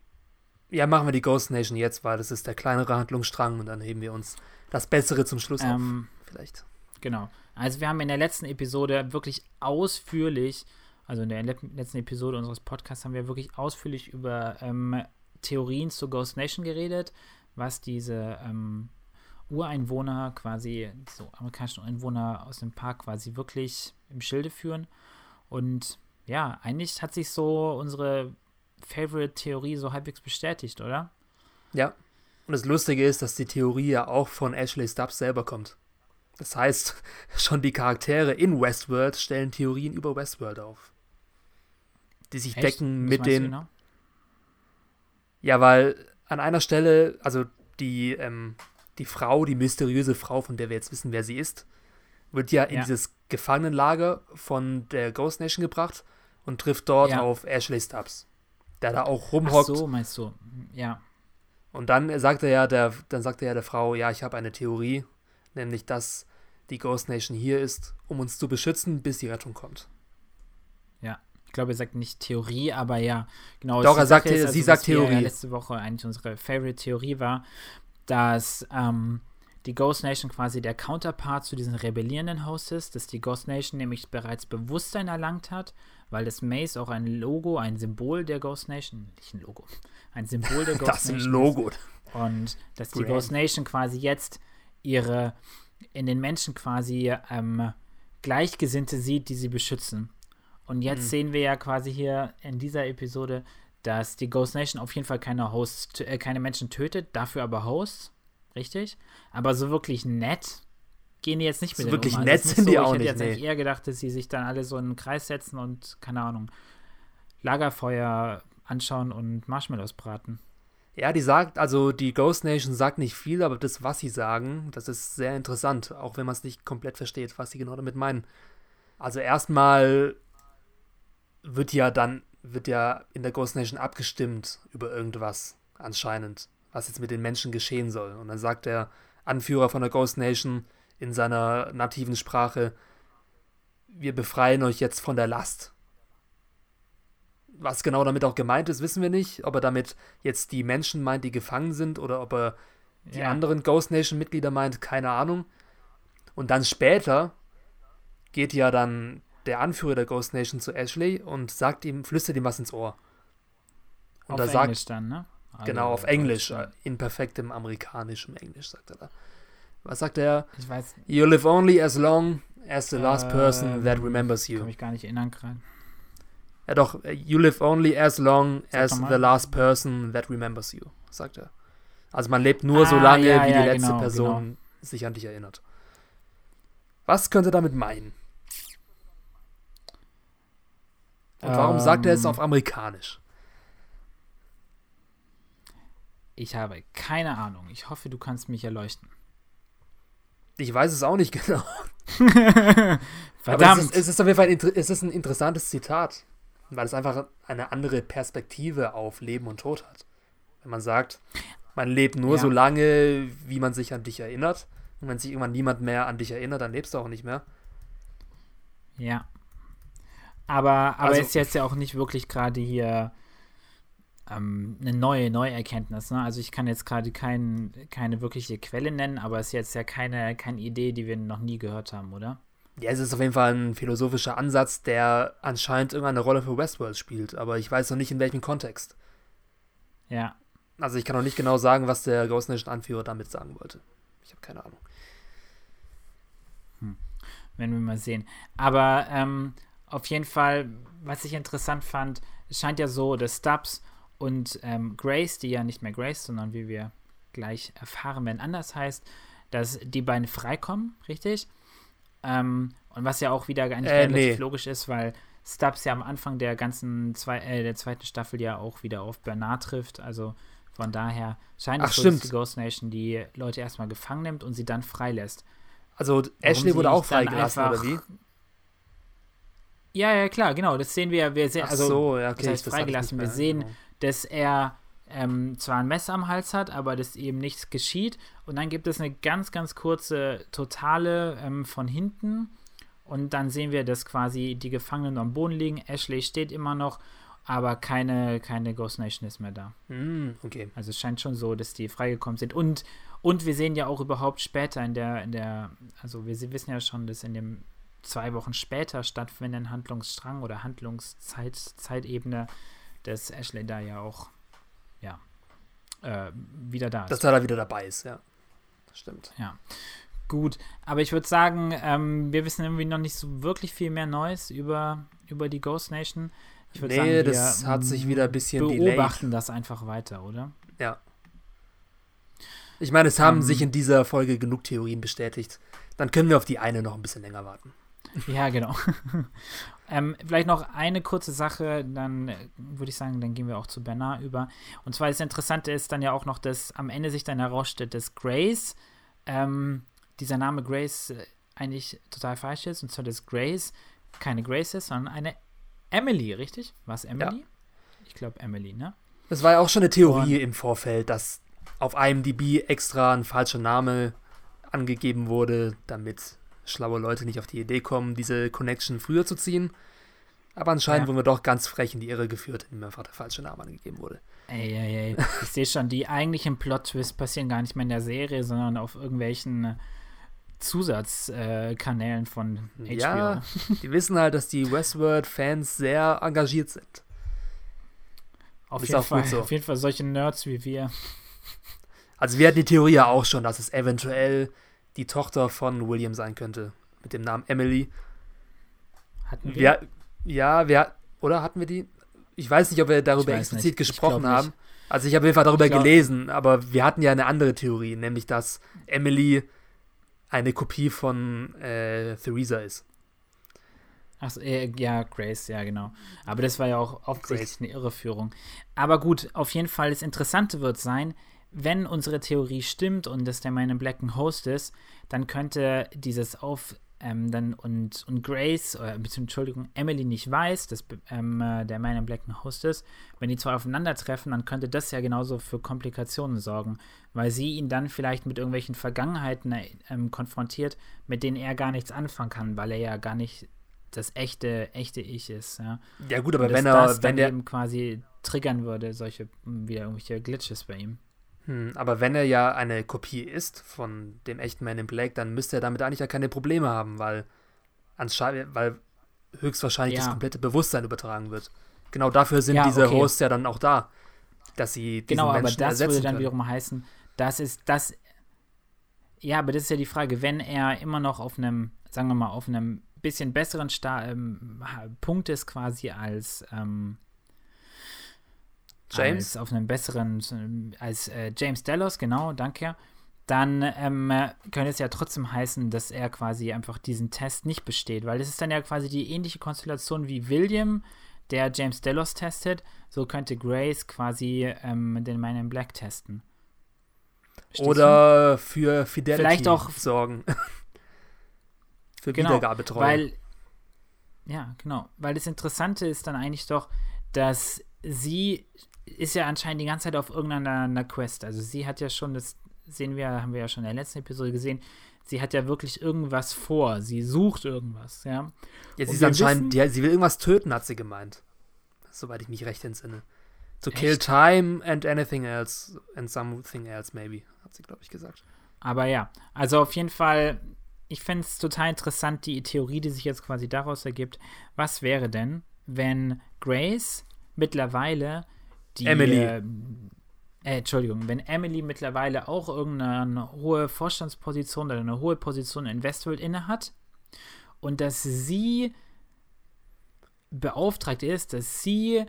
ja, machen wir die Ghost Nation jetzt, weil das ist der kleinere Handlungsstrang und dann heben wir uns das Bessere zum Schluss Ähm, auf. Vielleicht. Genau. Also wir haben in der letzten Episode wirklich ausführlich, also in der le letzten Episode unseres Podcasts haben wir wirklich ausführlich über ähm, Theorien zu Ghost Nation geredet, was diese ähm, Ureinwohner quasi, so amerikanischen Einwohner aus dem Park quasi wirklich im Schilde führen. Und ja, eigentlich hat sich so unsere Favorite-Theorie so halbwegs bestätigt, oder? Ja. Und das Lustige ist, dass die Theorie ja auch von Ashley Stubbs selber kommt. Das heißt, schon die Charaktere in Westworld stellen Theorien über Westworld auf. Die sich Echt? decken mit den. genau? Ja, weil an einer Stelle, also die, ähm, die Frau, die mysteriöse Frau, von der wir jetzt wissen, wer sie ist, wird ja in Ja. dieses Gefangenenlager von der Ghost Nation gebracht und trifft dort Ja. auf Ashley Stubbs, der da auch Ach rumhockt. so, meinst du? Ja. Und dann sagt er ja der, dann sagt er ja der Frau, ja, ich habe eine Theorie, nämlich dass die Ghost Nation hier ist, um uns zu beschützen, bis die Rettung kommt. Ich glaube, er sagt nicht Theorie, aber ja, genau. Doch, er sagte- ist, sie was sagt Theorie. letzte Woche eigentlich unsere Favorite-Theorie war, dass ähm, die Ghost Nation quasi der Counterpart zu diesen rebellierenden Hosts ist, dass die Ghost Nation nämlich bereits Bewusstsein erlangt hat, weil das Maze auch ein Logo, ein Symbol der Ghost Nation, nicht ein Logo, ein Symbol der Ghost Das ist ein Nation Logo. ist. Und dass die Brand. Ghost Nation quasi jetzt ihre in den Menschen quasi ähm, Gleichgesinnte sieht, die sie beschützen. Und jetzt Mhm. sehen wir ja quasi hier in dieser Episode, dass die Ghost Nation auf jeden Fall keine Hosts, tö- äh, keine Menschen tötet, dafür aber Hosts, richtig? Aber so wirklich nett gehen die jetzt nicht So mit denen wirklich um. Also nett sind die so, auch Ich hätte nicht, jetzt nee. eher gedacht, dass sie sich dann alle so in einen Kreis setzen und, keine Ahnung, Lagerfeuer anschauen und Marshmallows braten. Ja, die sagt, also die Ghost Nation sagt nicht viel, aber das, was sie sagen, das ist sehr interessant, auch wenn man es nicht komplett versteht, was sie genau damit meinen. Also erstmal wird ja dann, wird ja in der Ghost Nation abgestimmt über irgendwas, anscheinend, was jetzt mit den Menschen geschehen soll. Und dann sagt der Anführer von der Ghost Nation in seiner nativen Sprache, wir befreien euch jetzt von der Last. Was genau damit auch gemeint ist, wissen wir nicht. Ob er damit jetzt die Menschen meint, die gefangen sind, oder ob er die Ja. anderen Ghost Nation-Mitglieder meint, keine Ahnung. Und dann später geht ja dann der Anführer der Ghost Nation zu Ashley und sagt ihm, flüstert ihm was ins Ohr. Und auf da sagt, Englisch dann, ne? Also genau, auf Deutsch, Englisch, ja. äh, in perfektem amerikanischem Englisch, sagt er da. Was sagt er? Ich weiß, You live only as long as the last person that remembers kann you. mich gar nicht erinnern gerade. Ja doch, äh, you live only as long Sag as the last person that remembers you, sagt er. Also man lebt nur so Ah, lange, ja, wie ja, die letzte genau, Person sich an dich erinnert. Was könnte er damit meinen? Und warum sagt er es Ähm, auf Amerikanisch? Ich habe keine Ahnung. Ich hoffe, du kannst mich erleuchten. Ich weiß es auch nicht genau. Verdammt. es ist, es ist auf jeden Fall ein, es ist ein interessantes Zitat, weil es einfach eine andere Perspektive auf Leben und Tod hat. Wenn man sagt, man lebt nur Ja. so lange, wie man sich an dich erinnert. Und wenn sich irgendwann niemand mehr an dich erinnert, dann lebst du auch nicht mehr. ja. Aber, aber Also- ist jetzt ja auch nicht wirklich gerade hier ähm, eine neue Neuerkenntnis. Ne? Also ich kann jetzt gerade kein, keine wirkliche Quelle nennen, aber es ist jetzt ja keine, keine Idee, die wir noch nie gehört haben, oder? Ja, es ist auf jeden Fall ein philosophischer Ansatz, der anscheinend irgendeine Rolle für Westworld spielt, aber ich weiß noch nicht in welchem Kontext. Ja. Also ich kann noch nicht genau sagen, was der Ghost Nation Anführer damit sagen wollte. Ich habe keine Ahnung. Werden wir mal sehen. Aber ähm, auf jeden Fall, was ich interessant fand, es scheint ja so, dass Stubbs und ähm, Grace, die ja nicht mehr Grace, sondern wie wir gleich erfahren, wenn anders heißt, dass die beiden freikommen, richtig? Ähm, und was ja auch wieder eigentlich Äh, relativ nee. logisch ist, weil Stubbs ja am Anfang der ganzen zwei, äh, der zweiten Staffel ja auch wieder auf Bernard trifft. Also von daher scheint Ach, es so, dass die Ghost Nation die Leute erstmal gefangen nimmt und sie dann freilässt. Also Ashley wurde auch freigelassen, oder wie? Ja, ja, klar, genau. Das sehen wir. Wir sehen, Ach also, so, ja, das okay. heißt das ich freigelassen. nicht Wir sehen, genau. dass er ähm, zwar ein Messer am Hals hat, aber das eben nichts geschieht. Und dann gibt es eine ganz, ganz kurze Totale ähm, von hinten. Und dann sehen wir, dass quasi die Gefangenen am Boden liegen. Ashley steht immer noch, aber keine, keine Ghost Nation ist mehr da. Mm, okay. Also es scheint schon so, dass die freigekommen sind. Und, und wir sehen ja auch überhaupt später in der, in der, also wir wissen ja schon, dass in dem zwei Wochen später stattfindenden Handlungsstrang oder Handlungszeitebene, dass Ashley da ja auch ja, äh, wieder da ist. Dass er da wieder dabei ist, ja. Das stimmt. Ja. Gut, aber ich würde sagen, ähm, wir wissen irgendwie noch nicht so wirklich viel mehr Neues über, über die Ghost Nation. Ich würde nee, sagen, wir das hat sich wieder ein bisschen beobachten delayed. das einfach weiter, oder? Ja. Ich meine, es haben ähm. sich in dieser Folge genug Theorien bestätigt. Dann können wir auf die eine noch ein bisschen länger warten. Ja, genau. ähm, vielleicht noch eine kurze Sache, dann würde ich sagen, dann gehen wir auch zu Bernard über. Und zwar das Interessante ist dann ja auch noch, dass am Ende sich dann herausstellt, dass Grace, ähm, dieser Name Grace äh, eigentlich total falsch ist. Und zwar, dass Grace keine Grace ist, sondern eine Emily, richtig? War es Emily? Ja. Ich glaube Emily, ne? Das war ja auch schon eine Theorie Und, im Vorfeld, dass auf IMDb extra ein falscher Name angegeben wurde, damit schlaue Leute nicht auf die Idee kommen, diese Connection früher zu ziehen. Aber anscheinend ja. wurden wir doch ganz frech in die Irre geführt, indem einfach der falsche Name angegeben wurde. Ey, ey, ey. Ich sehe schon, die eigentlichen Plot-Twists passieren gar nicht mehr in der Serie, sondern auf irgendwelchen äh, Zusatzkanälen äh, von HBO. Ja, die wissen halt, dass die Westworld-Fans sehr engagiert sind. Auf jeden, Fall, so. auf jeden Fall solche Nerds wie wir. Also wir hatten die Theorie ja auch schon, dass es eventuell die Tochter von William sein könnte. Mit dem Namen Emily. Hatten wir? wir ja, wir, oder hatten wir die? Ich weiß nicht, ob wir darüber explizit nicht. gesprochen haben. Also ich habe jeden Fall darüber gelesen, aber wir hatten ja eine andere Theorie, nämlich dass Emily eine Kopie von äh, Theresa ist. Ach äh, ja, Grace, ja, genau. Aber das war ja auch offensichtlich eine Irreführung. Aber gut, auf jeden Fall, das Interessante wird sein, wenn unsere Theorie stimmt und dass der in Black ein Host ist, dann könnte dieses Auf ähm, dann und, und Grace, äh, Entschuldigung, Emily nicht weiß, dass ähm, äh, der Man in Black ein Host ist, wenn die zwei aufeinandertreffen, dann könnte das ja genauso für Komplikationen sorgen, weil sie ihn dann vielleicht mit irgendwelchen Vergangenheiten äh, ähm, konfrontiert, mit denen er gar nichts anfangen kann, weil er ja gar nicht das echte, echte Ich ist. Ja, ja gut, aber wenn er, das wenn der eben quasi triggern würde, solche wieder irgendwelche Glitches bei ihm. Hm, aber wenn er ja eine Kopie ist von dem echten Man in Black, dann müsste er damit eigentlich ja keine Probleme haben, weil, weil höchstwahrscheinlich ja. das komplette Bewusstsein übertragen wird. Genau dafür sind ja, diese okay. Hosts ja dann auch da, dass sie diesen Genau, aber Menschen das würde dann können. wiederum heißen, dass ist das. Ja, aber das ist ja die Frage, wenn er immer noch auf einem, sagen wir mal, auf einem bisschen besseren Sta ähm, Punkt ist quasi als ähm, James. Als auf einem besseren, als äh, James Delos, genau, danke. Dann ähm, könnte es ja trotzdem heißen, dass er quasi einfach diesen Test nicht besteht, weil das ist dann ja quasi die ähnliche Konstellation wie William, der James Delos testet. So könnte Grace quasi ähm, den Man in Black testen. Verstehst Oder du? für Fidelity Vielleicht auch sorgen. für genau, Wiedergabetreu. Weil, ja, genau. Weil das Interessante ist dann eigentlich doch, dass sie ist ja anscheinend die ganze Zeit auf irgendeiner Quest. Also sie hat ja schon, das sehen wir, haben wir ja schon in der letzten Episode gesehen, sie hat ja wirklich irgendwas vor. Sie sucht irgendwas, ja. Ja, sie ist anscheinend, ja, sie will irgendwas töten, hat sie gemeint. Soweit ich mich recht entsinne. To Echt? kill time and anything else and something else maybe, hat sie, glaube ich, gesagt. Aber ja, also auf jeden Fall, ich fände es total interessant, die Theorie, die sich jetzt quasi daraus ergibt. Was wäre denn, wenn Grace mittlerweile die, Emily. Äh, äh, Entschuldigung, wenn Emily mittlerweile auch irgendeine hohe Vorstandsposition oder eine hohe Position in Westworld inne hat und dass sie beauftragt ist, dass sie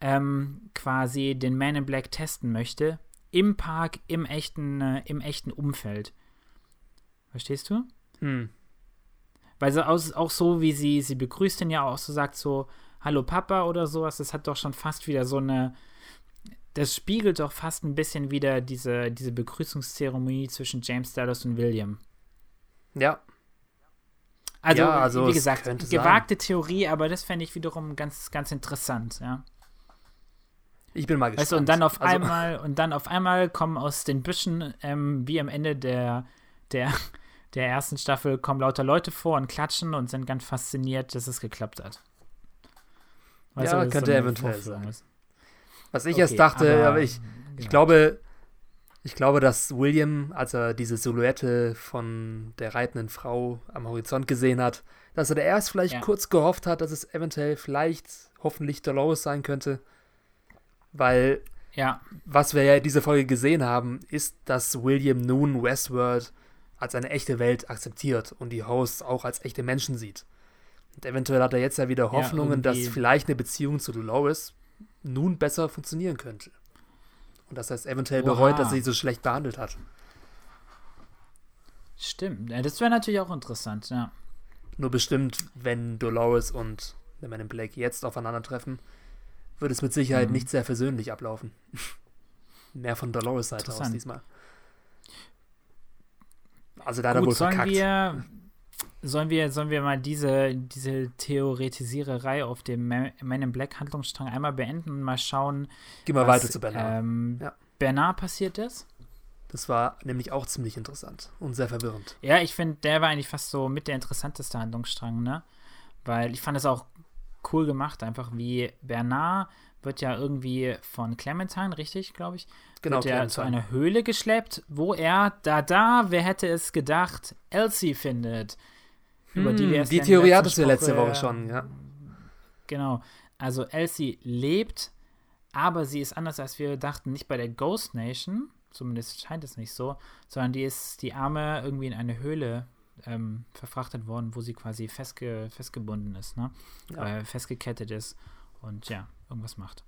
ähm, quasi den Man in Black testen möchte im Park, im echten, äh, im echten Umfeld. Verstehst du? Hm. Weil so aus, auch so, wie sie, sie begrüßt ihn ja auch so, sagt so, Hallo Papa oder sowas, das hat doch schon fast wieder so eine, das spiegelt doch fast ein bisschen wieder diese, diese Begrüßungszeremonie zwischen James Dallas und William. Ja. Also, ja, also wie gesagt, gewagte sein. Theorie, aber das fände ich wiederum ganz, ganz interessant, ja. Ich bin mal gespannt. Weißt du, und dann auf Also- einmal, und dann auf einmal kommen aus den Büschen, ähm, wie am Ende der, der, der ersten Staffel, kommen lauter Leute vor und klatschen und sind ganz fasziniert, dass es geklappt hat. Ja, das ist könnte eine eventuell sein. ist. Was ich Okay, erst dachte, aber, aber- ich, ich Ja. glaube, ich glaube, dass William, als er diese Silhouette von der reitenden Frau am Horizont gesehen hat, dass er da erst vielleicht Ja. kurz gehofft hat, dass es eventuell vielleicht hoffentlich Dolores sein könnte. Weil Ja, was wir ja in dieser Folge gesehen haben, ist, dass William nun Westworld als eine echte Welt akzeptiert und die Hosts auch als echte Menschen sieht. Und eventuell hat er jetzt ja wieder Hoffnungen, dass irgendwie- vielleicht eine Beziehung zu Dolores nun besser funktionieren könnte. Und dass er es eventuell bereut, Oha. dass er sie so schlecht behandelt hat. stimmt. Ja, das wäre natürlich auch interessant, ja. Nur bestimmt, wenn Dolores und der Man in Black jetzt aufeinandertreffen, wird es mit Sicherheit Mhm. nicht sehr versöhnlich ablaufen. Mehr von Dolores Seite aus diesmal. Also da hat er wohl verkackt. wir, sollen wir, sollen wir mal diese, diese Theoretisiererei auf dem Ma- Man in Black Handlungsstrang einmal beenden und mal schauen, Geh mal was, weiter zu Bernard. Ähm, Ja. Bernard passiert ist? Das war nämlich auch ziemlich interessant und sehr verwirrend. Ja, ich finde, der war eigentlich fast so mit der interessanteste Handlungsstrang, ne? Weil ich fand es auch cool gemacht, einfach wie Bernard wird ja irgendwie von Clementine, richtig, glaube ich, Genau, wird er zu einer Höhle geschleppt, wo er, da, da, wer hätte es gedacht, Elsie findet. Über die wir Hm, die in der Theorie hattest du letzte Woche, Woche schon, ja. Genau. Also Elsie lebt, aber sie ist anders, als wir dachten, nicht bei der Ghost Nation, zumindest scheint es nicht so, sondern die ist die Arme irgendwie in eine Höhle ähm, verfrachtet worden, wo sie quasi festge festgebunden ist, ne? Ja. Äh, festgekettet ist und ja, irgendwas macht.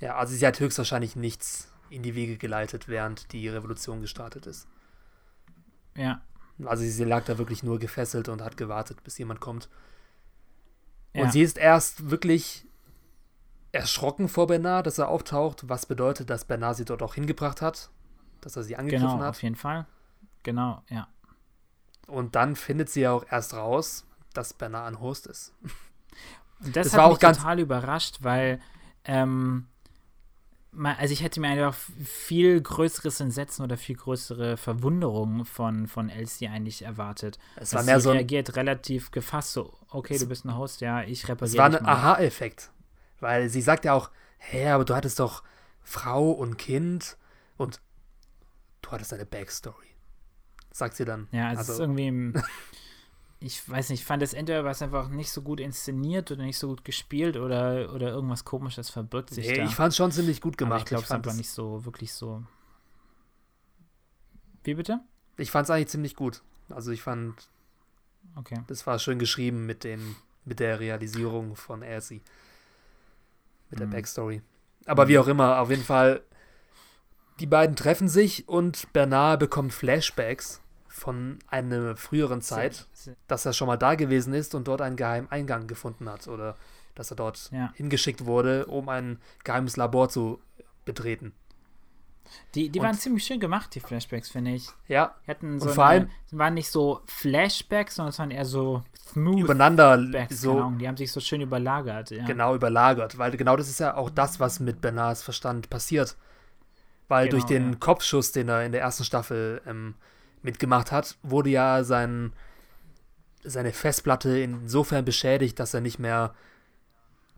Ja, also sie hat höchstwahrscheinlich nichts in die Wege geleitet, während die Revolution gestartet ist. Ja. Also sie lag da wirklich nur gefesselt und hat gewartet, bis jemand kommt. ja. Und sie ist erst wirklich erschrocken vor Bernard, dass er auftaucht, was bedeutet, dass Bernard sie dort auch hingebracht hat, dass er sie angegriffen genau, hat. auf jeden Fall. Genau, ja. Und dann findet sie ja auch erst raus, dass Bernard ein Host ist. Und das, Das hat war auch mich ganz- total überrascht, weil ähm, also ich hätte mir einfach viel größeres Entsetzen oder viel größere Verwunderung von, von Elsie eigentlich erwartet. Es war mehr sie so reagiert relativ gefasst, so, okay, du bist ein Host, ja, ich repariere es war ein. Aha-Effekt. Weil sie sagt ja auch, hä, aber du hattest doch Frau und Kind und du hattest eine Backstory. Sagt sie dann. Ja, es also, ist irgendwie, ich weiß nicht, ich fand es entweder was einfach nicht so gut inszeniert oder nicht so gut gespielt oder, oder irgendwas komisches verbirgt sich nee, da. ich fand es schon ziemlich gut Aber gemacht. ich glaube es es- nicht so, wirklich so. Wie bitte? Ich fand es eigentlich ziemlich gut. Also ich fand, Okay. das war schön geschrieben mit dem, mit der Realisierung von Elsie. Mit der Mhm. Backstory. Aber Mhm. wie auch immer, auf jeden Fall, die beiden treffen sich und Bernard bekommt Flashbacks von einer früheren Zeit, dass er schon mal da gewesen ist und dort einen geheimen Eingang gefunden hat oder dass er dort Ja. hingeschickt wurde, um ein geheimes Labor zu betreten. Die, die Und- waren ziemlich schön gemacht, die Flashbacks, finde ich. Ja, Die hatten Und so vor eine, allem- waren nicht so Flashbacks, sondern es waren eher so smooth übereinander so Ahnung, die haben sich so schön überlagert. Ja. genau überlagert, weil genau das ist ja auch das, was mit Bernards Verstand passiert. Weil durch Genau, den ja. Kopfschuss, den er in der ersten Staffel ähm, mitgemacht hat, wurde ja sein, seine Festplatte insofern beschädigt, dass er nicht mehr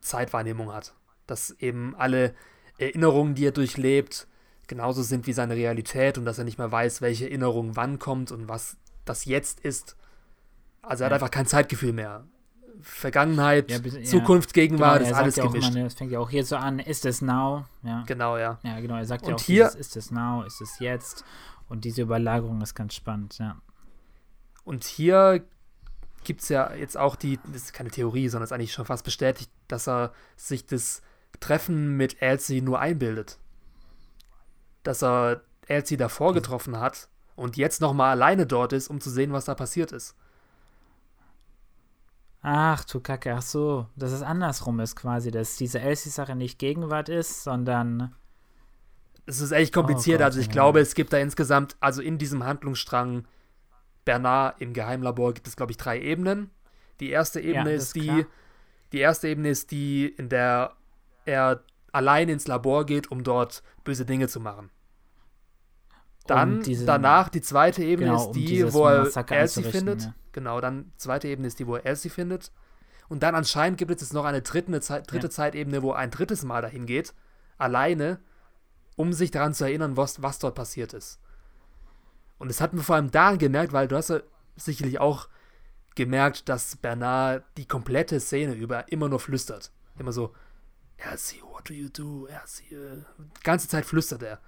Zeitwahrnehmung hat. Dass eben alle Erinnerungen, die er durchlebt, genauso sind wie seine Realität und dass er nicht mehr weiß, welche Erinnerung wann kommt und was das jetzt ist. Also er hat Ja. einfach kein Zeitgefühl mehr. Vergangenheit, Ja, bis- ja. Zukunft, Genau, Gegenwart, er ist alles ja gemischt. immer, es fängt ja auch hier so an, ist es now? Ja. Genau, ja. ja, genau, er sagt ja Und auch, hier- ist es now, ist es jetzt? Und diese Überlagerung ist ganz spannend, ja. Und hier gibt es ja jetzt auch die, das ist keine Theorie, sondern ist eigentlich schon fast bestätigt, dass er sich das Treffen mit Elsie nur einbildet. Dass er Elsie davor getroffen hat und jetzt nochmal alleine dort ist, um zu sehen, was da passiert ist. Ach du Kacke, ach so, dass es andersrum ist quasi, dass diese Elsie-Sache nicht Gegenwart ist, sondern Es ist echt kompliziert, Oh Gott, also ich ja. glaube, es gibt da insgesamt, also in diesem Handlungsstrang Bernard im Geheimlabor gibt es, glaube ich, drei Ebenen. Die erste Ebene das ist die, klar. die erste Ebene ist die, in der er allein ins Labor geht, um dort böse Dinge zu machen. Dann um diese, danach die zweite Ebene genau, ist die, um wo er Elsie findet. Ja. Genau, dann zweite Ebene ist die, wo er Elsie findet. Und dann anscheinend gibt es jetzt noch eine dritte, eine dritte ja. Zeitebene, wo er ein drittes Mal dahin geht, alleine, um sich daran zu erinnern, was, was dort passiert ist. Und das hat man vor allem daran gemerkt, weil du hast ja sicherlich auch gemerkt, dass Bernard die komplette Szene über immer nur flüstert. Immer so, Elsie, what do you do? Elsie, äh, die ganze Zeit flüstert er.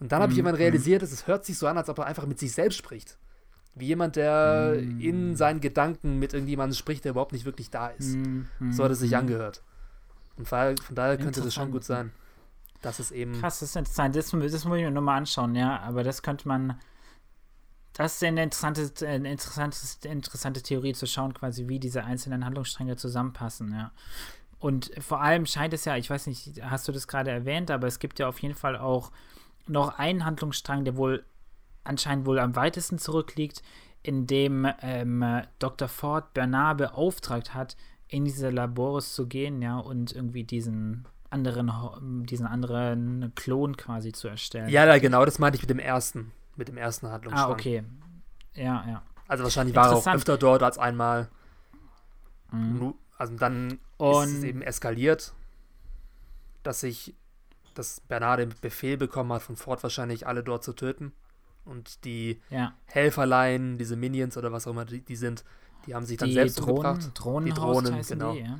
Und dann habe ich mhm, irgendwann realisiert, dass es hört sich so an, als ob er einfach mit sich selbst spricht. Wie jemand, der mm. in seinen Gedanken mit irgendjemandem spricht, der überhaupt nicht wirklich da ist. Mm. So hat es sich angehört. Und von daher könnte das schon gut sein. Dass es eben. Krass, das ist interessant. Das, das muss ich mir nochmal anschauen, ja. Aber das könnte man. Das ist eine interessante, eine interessante, interessante Theorie zu schauen, quasi, wie diese einzelnen Handlungsstränge zusammenpassen, ja. Und vor allem scheint es ja, ich weiß nicht, hast du das gerade erwähnt, aber es gibt ja auf jeden Fall auch noch einen Handlungsstrang, der wohl anscheinend wohl am weitesten zurückliegt, in dem ähm, Dr. Ford Bernard beauftragt hat, in diese Labors zu gehen, ja, und irgendwie diesen anderen, diesen anderen Klon quasi zu erstellen. Ja, genau, das meinte ich mit dem ersten, mit dem ersten Handlungsstrang. Ah, okay. Ja, ja. Also wahrscheinlich war er auch öfter dort als einmal. Mhm. Also dann und ist es eben eskaliert, dass sich, dass Bernard den Befehl bekommen hat, von Ford wahrscheinlich alle dort zu töten. Und die ja. Helferlein, diese Minions oder was auch immer die, die sind, die haben sich dann die selbst Drohnen, umgebracht. Drohnen die Drohnen, genau. Die, ja.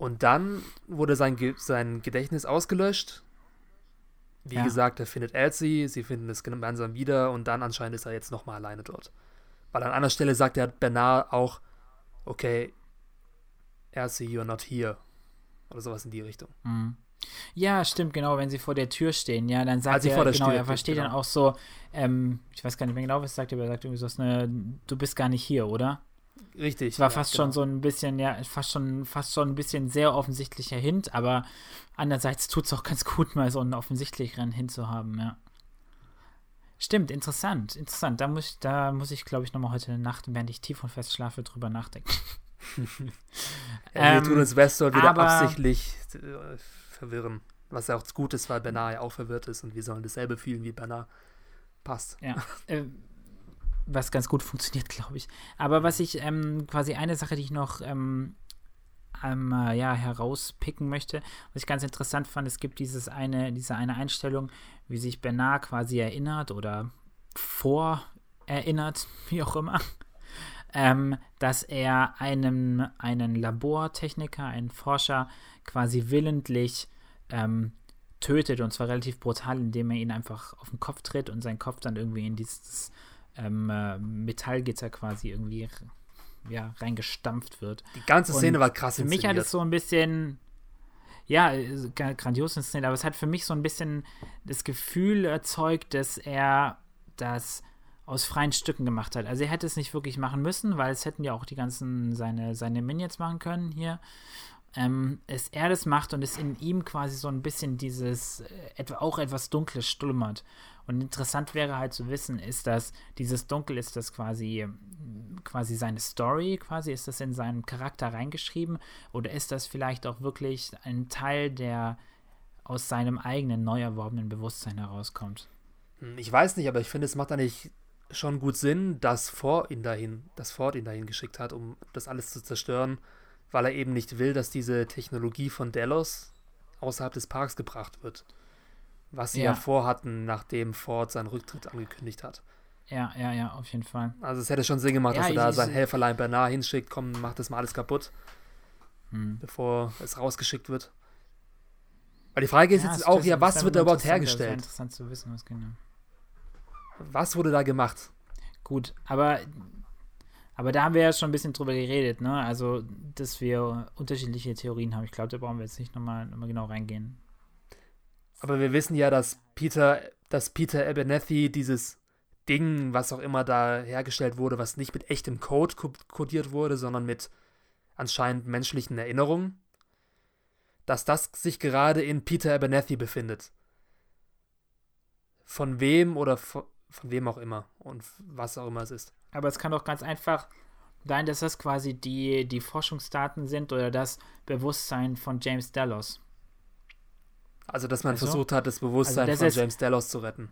Und dann wurde sein, Ge sein Gedächtnis ausgelöscht. Wie ja. gesagt, er findet Elsie, sie finden es gemeinsam wieder und dann anscheinend ist er jetzt nochmal alleine dort. Weil an einer Stelle sagt er Bernard auch, okay, Elsie, you're not here. Oder sowas in die Richtung. Mhm. Ja, stimmt, genau, wenn sie vor der Tür stehen, ja, dann sagt er, genau, Tür er versteht genau. dann auch so, ähm, ich weiß gar nicht mehr genau, was er sagt, aber er sagt irgendwie so, eine, du bist gar nicht hier, oder? Richtig. Es war ja, fast genau. schon so ein bisschen, ja, fast schon, fast schon ein bisschen sehr offensichtlicher Hint, aber andererseits tut es auch ganz gut, mal so einen offensichtlicheren Hint zu haben, ja. Stimmt, interessant, interessant. Da muss, da muss ich, glaube ich, nochmal heute Nacht, während ich tief und fest schlafe, drüber nachdenken. ja, wir ähm, tun uns Westworld wieder absichtlich äh, verwirren. Was ja auch gut ist, weil Bernard ja auch verwirrt ist und wir sollen dasselbe fühlen wie Bernard. Passt. Ja. Was ganz gut funktioniert, glaube ich. Aber was ich ähm, quasi eine Sache, die ich noch ähm, ähm, äh, ja, herauspicken möchte, was ich ganz interessant fand, es gibt dieses eine, diese eine Einstellung, wie sich Bernard quasi erinnert oder vorerinnert, wie auch immer, ähm, dass er einem, einen Labortechniker, einen Forscher quasi willentlich ähm, tötet und zwar relativ brutal, indem er ihn einfach auf den Kopf tritt und sein Kopf dann irgendwie in dieses ähm, äh, Metallgitter quasi irgendwie ja, reingestampft wird. Die ganze Szene und war krass Für mich hat es so ein bisschen ja, grandios inszeniert, aber es hat für mich so ein bisschen das Gefühl erzeugt, dass er das aus freien Stücken gemacht hat. Also er hätte es nicht wirklich machen müssen, weil es hätten ja auch die ganzen seine, seine Minions machen können hier ähm, es er das macht und es in ihm quasi so ein bisschen dieses, äh, etwa auch etwas Dunkles schlummert. Und interessant wäre halt zu wissen, ist das, dieses Dunkel, ist das quasi, quasi seine Story, quasi, ist das in seinen Charakter reingeschrieben oder ist das vielleicht auch wirklich ein Teil, der aus seinem eigenen neu erworbenen Bewusstsein herauskommt? Hm, ich weiß nicht, aber ich finde, es macht eigentlich schon gut Sinn, dass Ford ihn dahin, dass Ford ihn dahin geschickt hat, um das alles zu zerstören weil er eben nicht will, dass diese Technologie von Delos außerhalb des Parks gebracht wird. Was sie ja, ja vorhatten, nachdem Ford seinen Rücktritt angekündigt hat. Ja, ja, ja, auf jeden Fall. Also es hätte schon Sinn gemacht, ja, dass er da sein Helferlein Bernard hinschickt, komm, mach das mal alles kaputt, hm. bevor es rausgeschickt wird. Weil die Frage ist ja, jetzt auch, ja, was wird da überhaupt hergestellt? interessant zu wissen, was genau. Was wurde da gemacht? Gut, aber aber da haben wir ja schon ein bisschen drüber geredet, ne? Also, dass wir unterschiedliche Theorien haben. Ich glaube, da brauchen wir jetzt nicht nochmal noch mal genau reingehen. Aber wir wissen ja, dass Peter, dass Peter Abernethy dieses Ding, was auch immer da hergestellt wurde, was nicht mit echtem Code codiert wurde, sondern mit anscheinend menschlichen Erinnerungen, dass das sich gerade in Peter Abernethy befindet. Von wem oder von, von wem auch immer und was auch immer es ist. Aber es kann doch ganz einfach sein, dass das quasi die, die Forschungsdaten sind oder das Bewusstsein von James Delos. Also, dass man also, versucht hat, das Bewusstsein also das von James Delos zu retten.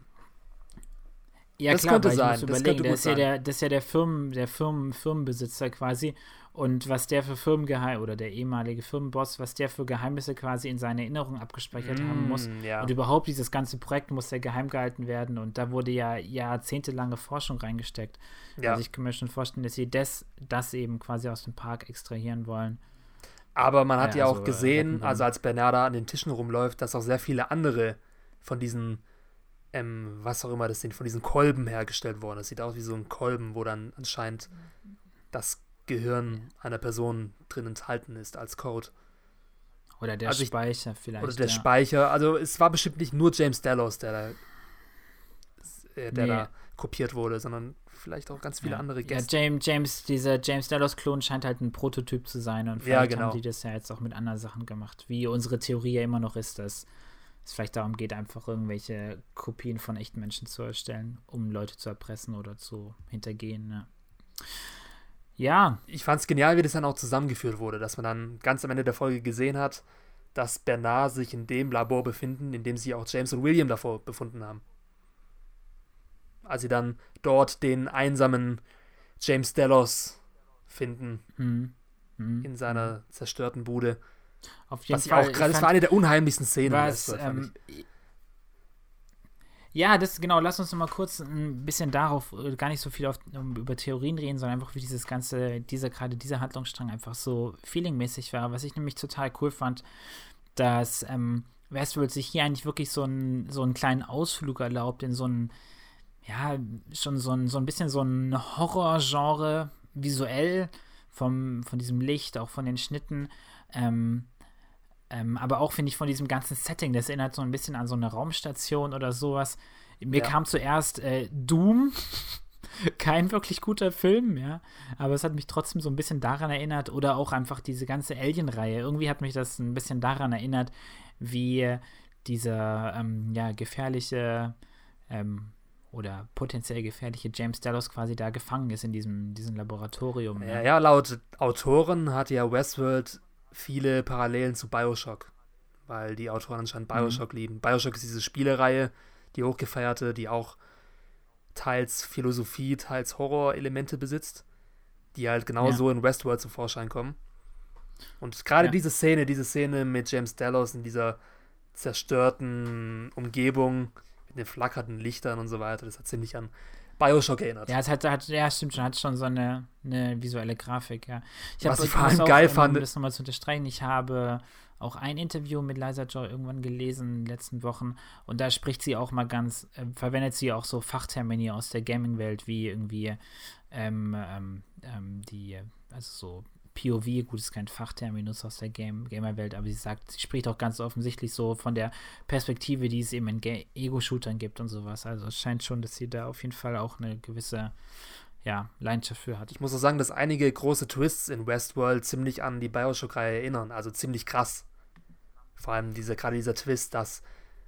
Ja, das klar, könnte sein. das könnte der ist, ja der, das ist ja der, Firmen, der Firmen, Firmenbesitzer quasi. Und was der für Firmengeheim oder der ehemalige Firmenboss, was der für Geheimnisse quasi in seine Erinnerung abgespeichert mm, haben muss. Ja. Und überhaupt dieses ganze Projekt muss ja geheim gehalten werden. Und da wurde ja jahrzehntelange Forschung reingesteckt. Ja. Also ich kann mir schon vorstellen, dass sie das, das eben quasi aus dem Park extrahieren wollen. Aber man hat ja, ja also, auch gesehen, also als Bernarda an den Tischen rumläuft, dass auch sehr viele andere von diesen ähm, was auch immer das sind, von diesen Kolben hergestellt worden. Das sieht aus wie so ein Kolben, wo dann anscheinend das Gehirn einer Person drin enthalten ist als Code. Oder der also ich, Speicher vielleicht. Oder der ja. Speicher. Also es war bestimmt nicht nur James Dallas, der da, äh, der nee. da kopiert wurde, sondern vielleicht auch ganz viele ja. andere Gäste. Ja, James, James, dieser James Dallas-Klon scheint halt ein Prototyp zu sein und vielleicht ja, genau. haben die das ja jetzt auch mit anderen Sachen gemacht, wie unsere Theorie ja immer noch ist, dass es vielleicht darum geht, einfach irgendwelche Kopien von echten Menschen zu erstellen, um Leute zu erpressen oder zu hintergehen. Ne? Ja. Ich fand es genial, wie das dann auch zusammengeführt wurde, dass man dann ganz am Ende der Folge gesehen hat, dass Bernard sich in dem Labor befinden, in dem sie auch James und William davor befunden haben. Als sie dann dort den einsamen James Delos finden. Mhm. Mhm. In seiner zerstörten Bude. Auf jeden was Fall. Auch grad, das war eine der unheimlichsten Szenen. Was, ähm, ja, das genau. Lass uns noch mal kurz ein bisschen darauf, äh, gar nicht so viel auf, über Theorien reden, sondern einfach wie dieses ganze, dieser gerade dieser Handlungsstrang einfach so feelingmäßig war. Was ich nämlich total cool fand, dass ähm, Westworld sich hier eigentlich wirklich so, ein, so einen kleinen Ausflug erlaubt in so ein, ja, schon so ein, so ein bisschen so ein Horrorgenre visuell vom, von diesem Licht, auch von den Schnitten ähm, ähm, aber auch, finde ich, von diesem ganzen Setting, das erinnert so ein bisschen an so eine Raumstation oder sowas. Mir ja. kam zuerst äh, Doom, kein wirklich guter Film, ja, aber es hat mich trotzdem so ein bisschen daran erinnert oder auch einfach diese ganze Alien-Reihe. Irgendwie hat mich das ein bisschen daran erinnert, wie dieser, ähm, ja, gefährliche, ähm, oder potenziell gefährliche James Delos quasi da gefangen ist in diesem, diesem Laboratorium. Ja, ja, laut Autoren hat ja Westworld viele Parallelen zu Bioshock, weil die Autoren anscheinend mhm. Bioshock mhm. lieben. Bioshock ist diese Spielereihe, die hochgefeierte, die auch teils Philosophie, teils Horror-Elemente besitzt, die halt genauso ja. in Westworld zum Vorschein kommen. Und gerade ja. diese Szene, diese Szene mit James Dallas in dieser zerstörten Umgebung, den flackernden Lichtern und so weiter, das hat ziemlich an Bioshock erinnert. Ja, es hat, hat, ja, stimmt schon, hat schon so eine, eine visuelle Grafik, ja. Ich Was hab, ich vor allem geil auch, fand. Um das nochmal zu unterstreichen, ich habe auch ein Interview mit Liza Joy irgendwann gelesen in den letzten Wochen und da spricht sie auch mal ganz, äh, verwendet sie auch so Fachtermini aus der Gaming-Welt, wie irgendwie ähm, ähm, ähm die, also so POV, gut, ist kein Fachterminus aus der Game Gamer-Welt, aber sie sagt, sie spricht auch ganz offensichtlich so von der Perspektive, die es eben in Ego-Shootern gibt und sowas. Also es scheint schon, dass sie da auf jeden Fall auch eine gewisse ja, Leidenschaft für hat. Ich muss auch sagen, dass einige große Twists in Westworld ziemlich an die Bioshock-Reihe erinnern, also ziemlich krass. Vor allem diese, gerade dieser Twist, dass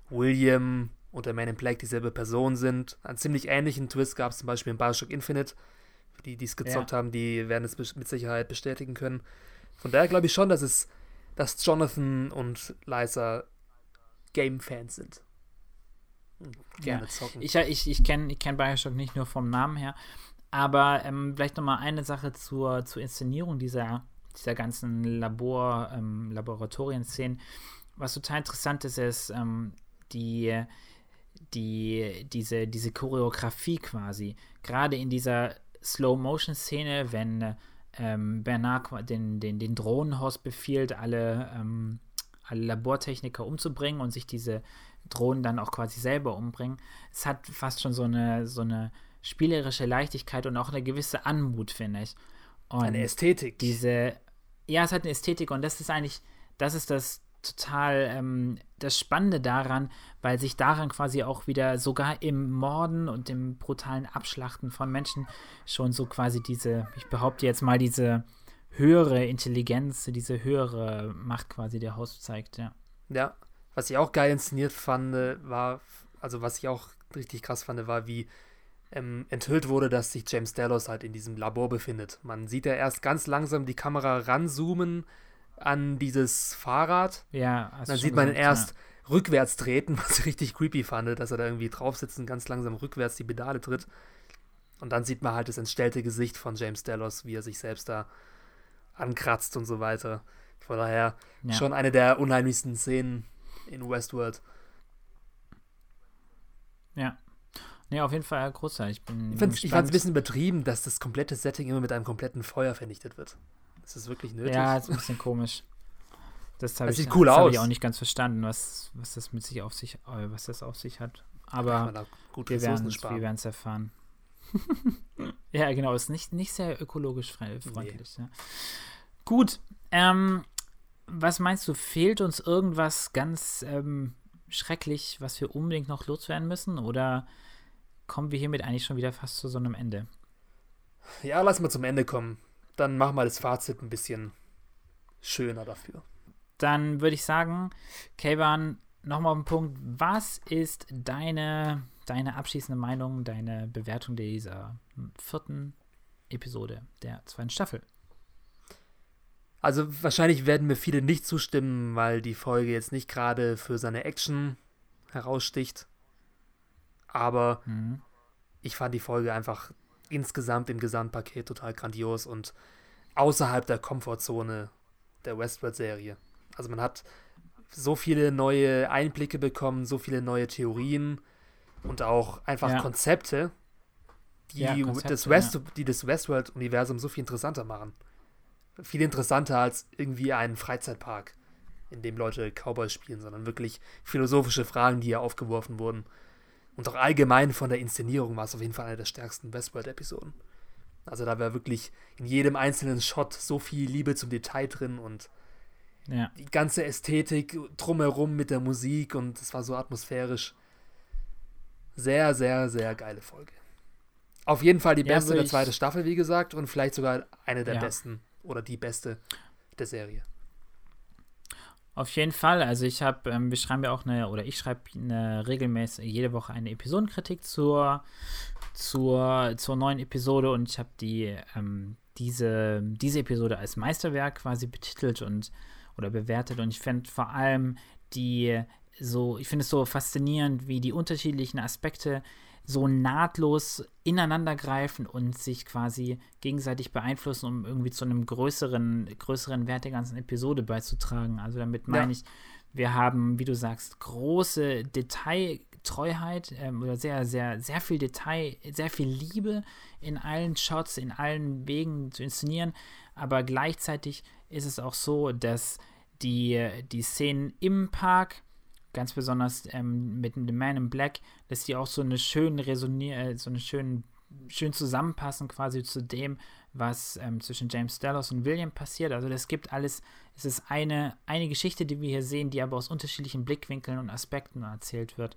William und der Man in Black dieselbe Person sind. Einen ziemlich ähnlichen Twist gab es zum Beispiel in Bioshock Infinite die, die es gezockt ja. haben, die werden es mit Sicherheit bestätigen können. Von daher glaube ich schon, dass es, dass Jonathan und Liza Game-Fans sind. gerne ja. zocken. Ich, ich, ich kenne ich kenn Bioshock nicht nur vom Namen her, aber ähm, vielleicht nochmal eine Sache zur, zur Inszenierung dieser, dieser ganzen Labor, ähm, Laboratorien-Szenen. Was total interessant ist, ist ähm, die, die, diese, diese Choreografie quasi. Gerade in dieser Slow-Motion-Szene, wenn ähm, Bernard den, den, den Drohnenhaus befiehlt, alle, ähm, alle Labortechniker umzubringen und sich diese Drohnen dann auch quasi selber umbringen. Es hat fast schon so eine, so eine spielerische Leichtigkeit und auch eine gewisse Anmut, finde ich. Und eine Ästhetik. Diese, ja, es hat eine Ästhetik und das ist eigentlich, das ist das total ähm, das Spannende daran, weil sich daran quasi auch wieder sogar im Morden und im brutalen Abschlachten von Menschen schon so quasi diese, ich behaupte jetzt mal, diese höhere Intelligenz, diese höhere Macht quasi der Host zeigt, ja. Ja, was ich auch geil inszeniert fand, war, also was ich auch richtig krass fand, war, wie ähm, enthüllt wurde, dass sich James Delos halt in diesem Labor befindet. Man sieht ja erst ganz langsam die Kamera ranzoomen an dieses Fahrrad. Ja, dann sieht man ihn erst ja. rückwärts treten, was ich richtig creepy fand, dass er da irgendwie drauf sitzt und ganz langsam rückwärts die Pedale tritt. Und dann sieht man halt das entstellte Gesicht von James Delos, wie er sich selbst da ankratzt und so weiter. Von daher ja. schon eine der unheimlichsten Szenen in Westworld. Ja. Nee, auf jeden Fall großartig. Ich, bin ich fand es ein bisschen übertrieben, dass das komplette Setting immer mit einem kompletten Feuer vernichtet wird. Ist das wirklich nötig? Ja, ist ein bisschen komisch. Das, das ich, sieht cool das aus. ich auch nicht ganz verstanden, was, was das mit sich auf sich, äh, was das auf sich hat. Aber wir werden es erfahren. ja, genau, ist nicht, nicht sehr ökologisch freundlich. Nee. Ja. Gut, ähm, was meinst du, fehlt uns irgendwas ganz ähm, schrecklich, was wir unbedingt noch loswerden müssen? Oder kommen wir hiermit eigentlich schon wieder fast zu so einem Ende? Ja, lass mal zum Ende kommen. Dann machen wir das Fazit ein bisschen schöner dafür. Dann würde ich sagen, Kayvan, nochmal auf den Punkt. Was ist deine, deine abschließende Meinung, deine Bewertung dieser vierten Episode der zweiten Staffel? Also wahrscheinlich werden mir viele nicht zustimmen, weil die Folge jetzt nicht gerade für seine Action heraussticht. Aber mhm. ich fand die Folge einfach insgesamt im Gesamtpaket total grandios und außerhalb der Komfortzone der Westworld-Serie. Also man hat so viele neue Einblicke bekommen, so viele neue Theorien und auch einfach ja. Konzepte, die, ja, Konzepte, das West, ja. die das Westworld-Universum so viel interessanter machen viel interessanter als irgendwie ein Freizeitpark, in dem Leute Cowboys spielen, sondern wirklich philosophische Fragen, die hier aufgeworfen wurden. Und auch allgemein von der Inszenierung war es auf jeden Fall eine der stärksten Westworld-Episoden. Also da war wirklich in jedem einzelnen Shot so viel Liebe zum Detail drin und ja. die ganze Ästhetik drumherum mit der Musik und es war so atmosphärisch. Sehr, sehr, sehr geile Folge. Auf jeden Fall die ja, beste der zweiten Staffel, wie gesagt, und vielleicht sogar eine der ja. besten oder die beste der Serie. Auf jeden Fall. Also ich habe, ähm, wir schreiben ja auch eine, oder ich schreibe eine regelmäßig jede Woche eine Episodenkritik zur, zur, zur neuen Episode und ich habe die, ähm, diese, diese Episode als Meisterwerk quasi betitelt und oder bewertet und ich finde vor allem die so, ich finde es so faszinierend, wie die unterschiedlichen Aspekte so nahtlos ineinander greifen und sich quasi gegenseitig beeinflussen, um irgendwie zu einem größeren, größeren Wert der ganzen Episode beizutragen. Also damit meine ja. ich, wir haben, wie du sagst, große Detailtreuheit ähm, oder sehr, sehr, sehr viel Detail, sehr viel Liebe in allen Shots, in allen Wegen zu inszenieren. Aber gleichzeitig ist es auch so, dass die, die Szenen im Park ganz besonders ähm, mit The Man in Black, dass die auch so eine schöne Resonier, äh, so eine schönen, schön zusammenpassen quasi zu dem, was ähm, zwischen James Dallas und William passiert. Also das gibt alles, es ist eine, eine Geschichte, die wir hier sehen, die aber aus unterschiedlichen Blickwinkeln und Aspekten erzählt wird.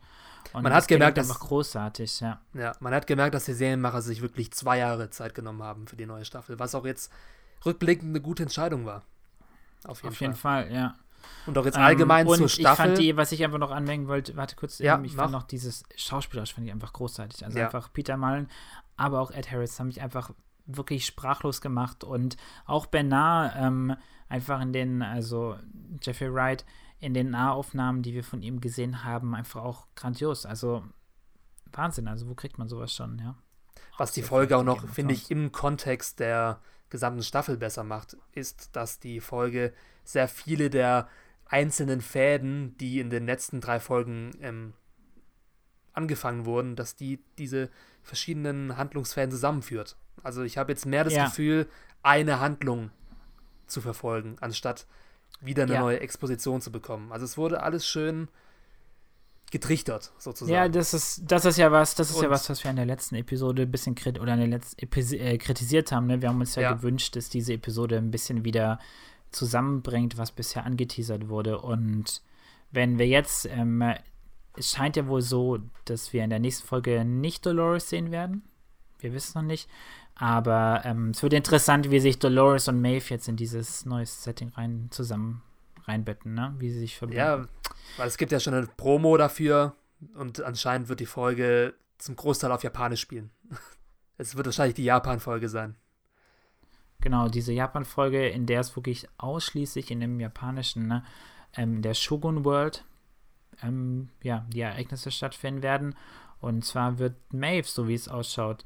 Und man hat gemerkt, dass einfach großartig, ja. Ja, man hat gemerkt, dass die Serienmacher sich wirklich zwei Jahre Zeit genommen haben für die neue Staffel, was auch jetzt rückblickend eine gute Entscheidung war. Auf jeden, Auf jeden Fall. Fall, ja. Und auch jetzt allgemein ähm, zur Staffel. Ich fand die, was ich einfach noch anmerken wollte, warte kurz, ja, ich fand noch dieses Schauspielerisch fand ich einfach großartig. Also ja. einfach Peter Mullen, aber auch Ed Harris haben mich einfach wirklich sprachlos gemacht und auch Bernard ähm, einfach in den, also Jeffrey Wright, in den Nahaufnahmen, die wir von ihm gesehen haben, einfach auch grandios. Also Wahnsinn, also wo kriegt man sowas schon, ja. Was die Folge auch noch, finde ich, im Kontext der gesamten Staffel besser macht, ist, dass die Folge sehr viele der einzelnen Fäden, die in den letzten drei Folgen ähm, angefangen wurden, dass die diese verschiedenen Handlungsfäden zusammenführt. Also ich habe jetzt mehr das ja. Gefühl, eine Handlung zu verfolgen, anstatt wieder eine ja. neue Exposition zu bekommen. Also es wurde alles schön getrichtert, sozusagen. Ja, das ist, das ist ja was, das ist Und ja was, was wir in der letzten Episode ein bisschen krit oder in der letzten Epi äh, kritisiert haben. Ne? Wir haben uns ja, ja, gewünscht, dass diese Episode ein bisschen wieder zusammenbringt, was bisher angeteasert wurde. Und wenn wir jetzt, ähm, es scheint ja wohl so, dass wir in der nächsten Folge nicht Dolores sehen werden. Wir wissen noch nicht. Aber ähm, es wird interessant, wie sich Dolores und Maeve jetzt in dieses neue Setting rein zusammen reinbetten, ne? Wie sie sich verbinden. Ja, weil es gibt ja schon eine Promo dafür und anscheinend wird die Folge zum Großteil auf Japanisch spielen. Es wird wahrscheinlich die Japan-Folge sein. Genau, diese Japan-Folge, in der es wirklich ausschließlich in dem japanischen, ne, ähm, der Shogun World, ähm, ja, die Ereignisse stattfinden werden. Und zwar wird Maeve, so wie es ausschaut,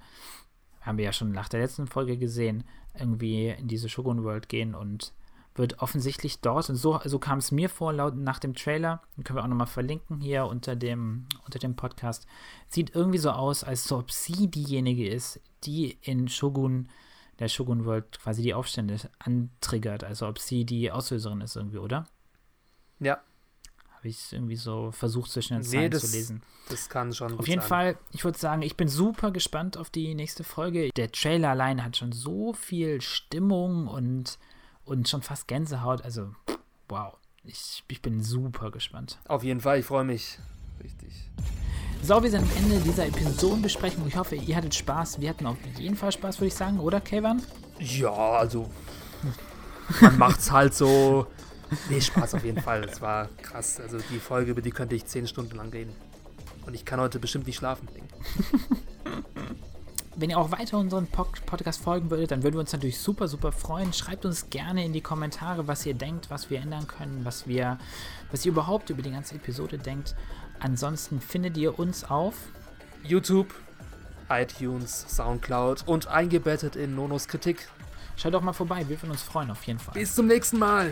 haben wir ja schon nach der letzten Folge gesehen, irgendwie in diese Shogun World gehen und wird offensichtlich dort, und so, so kam es mir vor, laut nach dem Trailer, den können wir auch nochmal verlinken hier unter dem, unter dem Podcast, sieht irgendwie so aus, als ob sie diejenige ist, die in Shogun, der Shogun World quasi die Aufstände antriggert, also ob sie die Auslöserin ist irgendwie, oder? Ja. Habe ich irgendwie so versucht zwischen den Zeilen nee, zu lesen. Das kann schon. Auf jeden sein. Fall, ich würde sagen, ich bin super gespannt auf die nächste Folge. Der Trailer allein hat schon so viel Stimmung und und schon fast Gänsehaut. Also, wow. Ich, ich bin super gespannt. Auf jeden Fall, ich freue mich. Richtig. So, wir sind am Ende dieser Episodenbesprechung. Ich hoffe, ihr hattet Spaß. Wir hatten auf jeden Fall Spaß, würde ich sagen, oder, Kevan? Ja, also. Man macht's halt so. Nee, Spaß auf jeden Fall. Es war krass. Also, die Folge, über die könnte ich zehn Stunden lang reden. Und ich kann heute bestimmt nicht schlafen. wenn ihr auch weiter unseren Podcast folgen würdet, dann würden wir uns natürlich super, super freuen. Schreibt uns gerne in die Kommentare, was ihr denkt, was wir ändern können, was wir, was ihr überhaupt über die ganze Episode denkt. Ansonsten findet ihr uns auf YouTube, iTunes, Soundcloud und eingebettet in Nonos Kritik. Schaut doch mal vorbei, wir würden uns freuen auf jeden Fall. Bis zum nächsten Mal.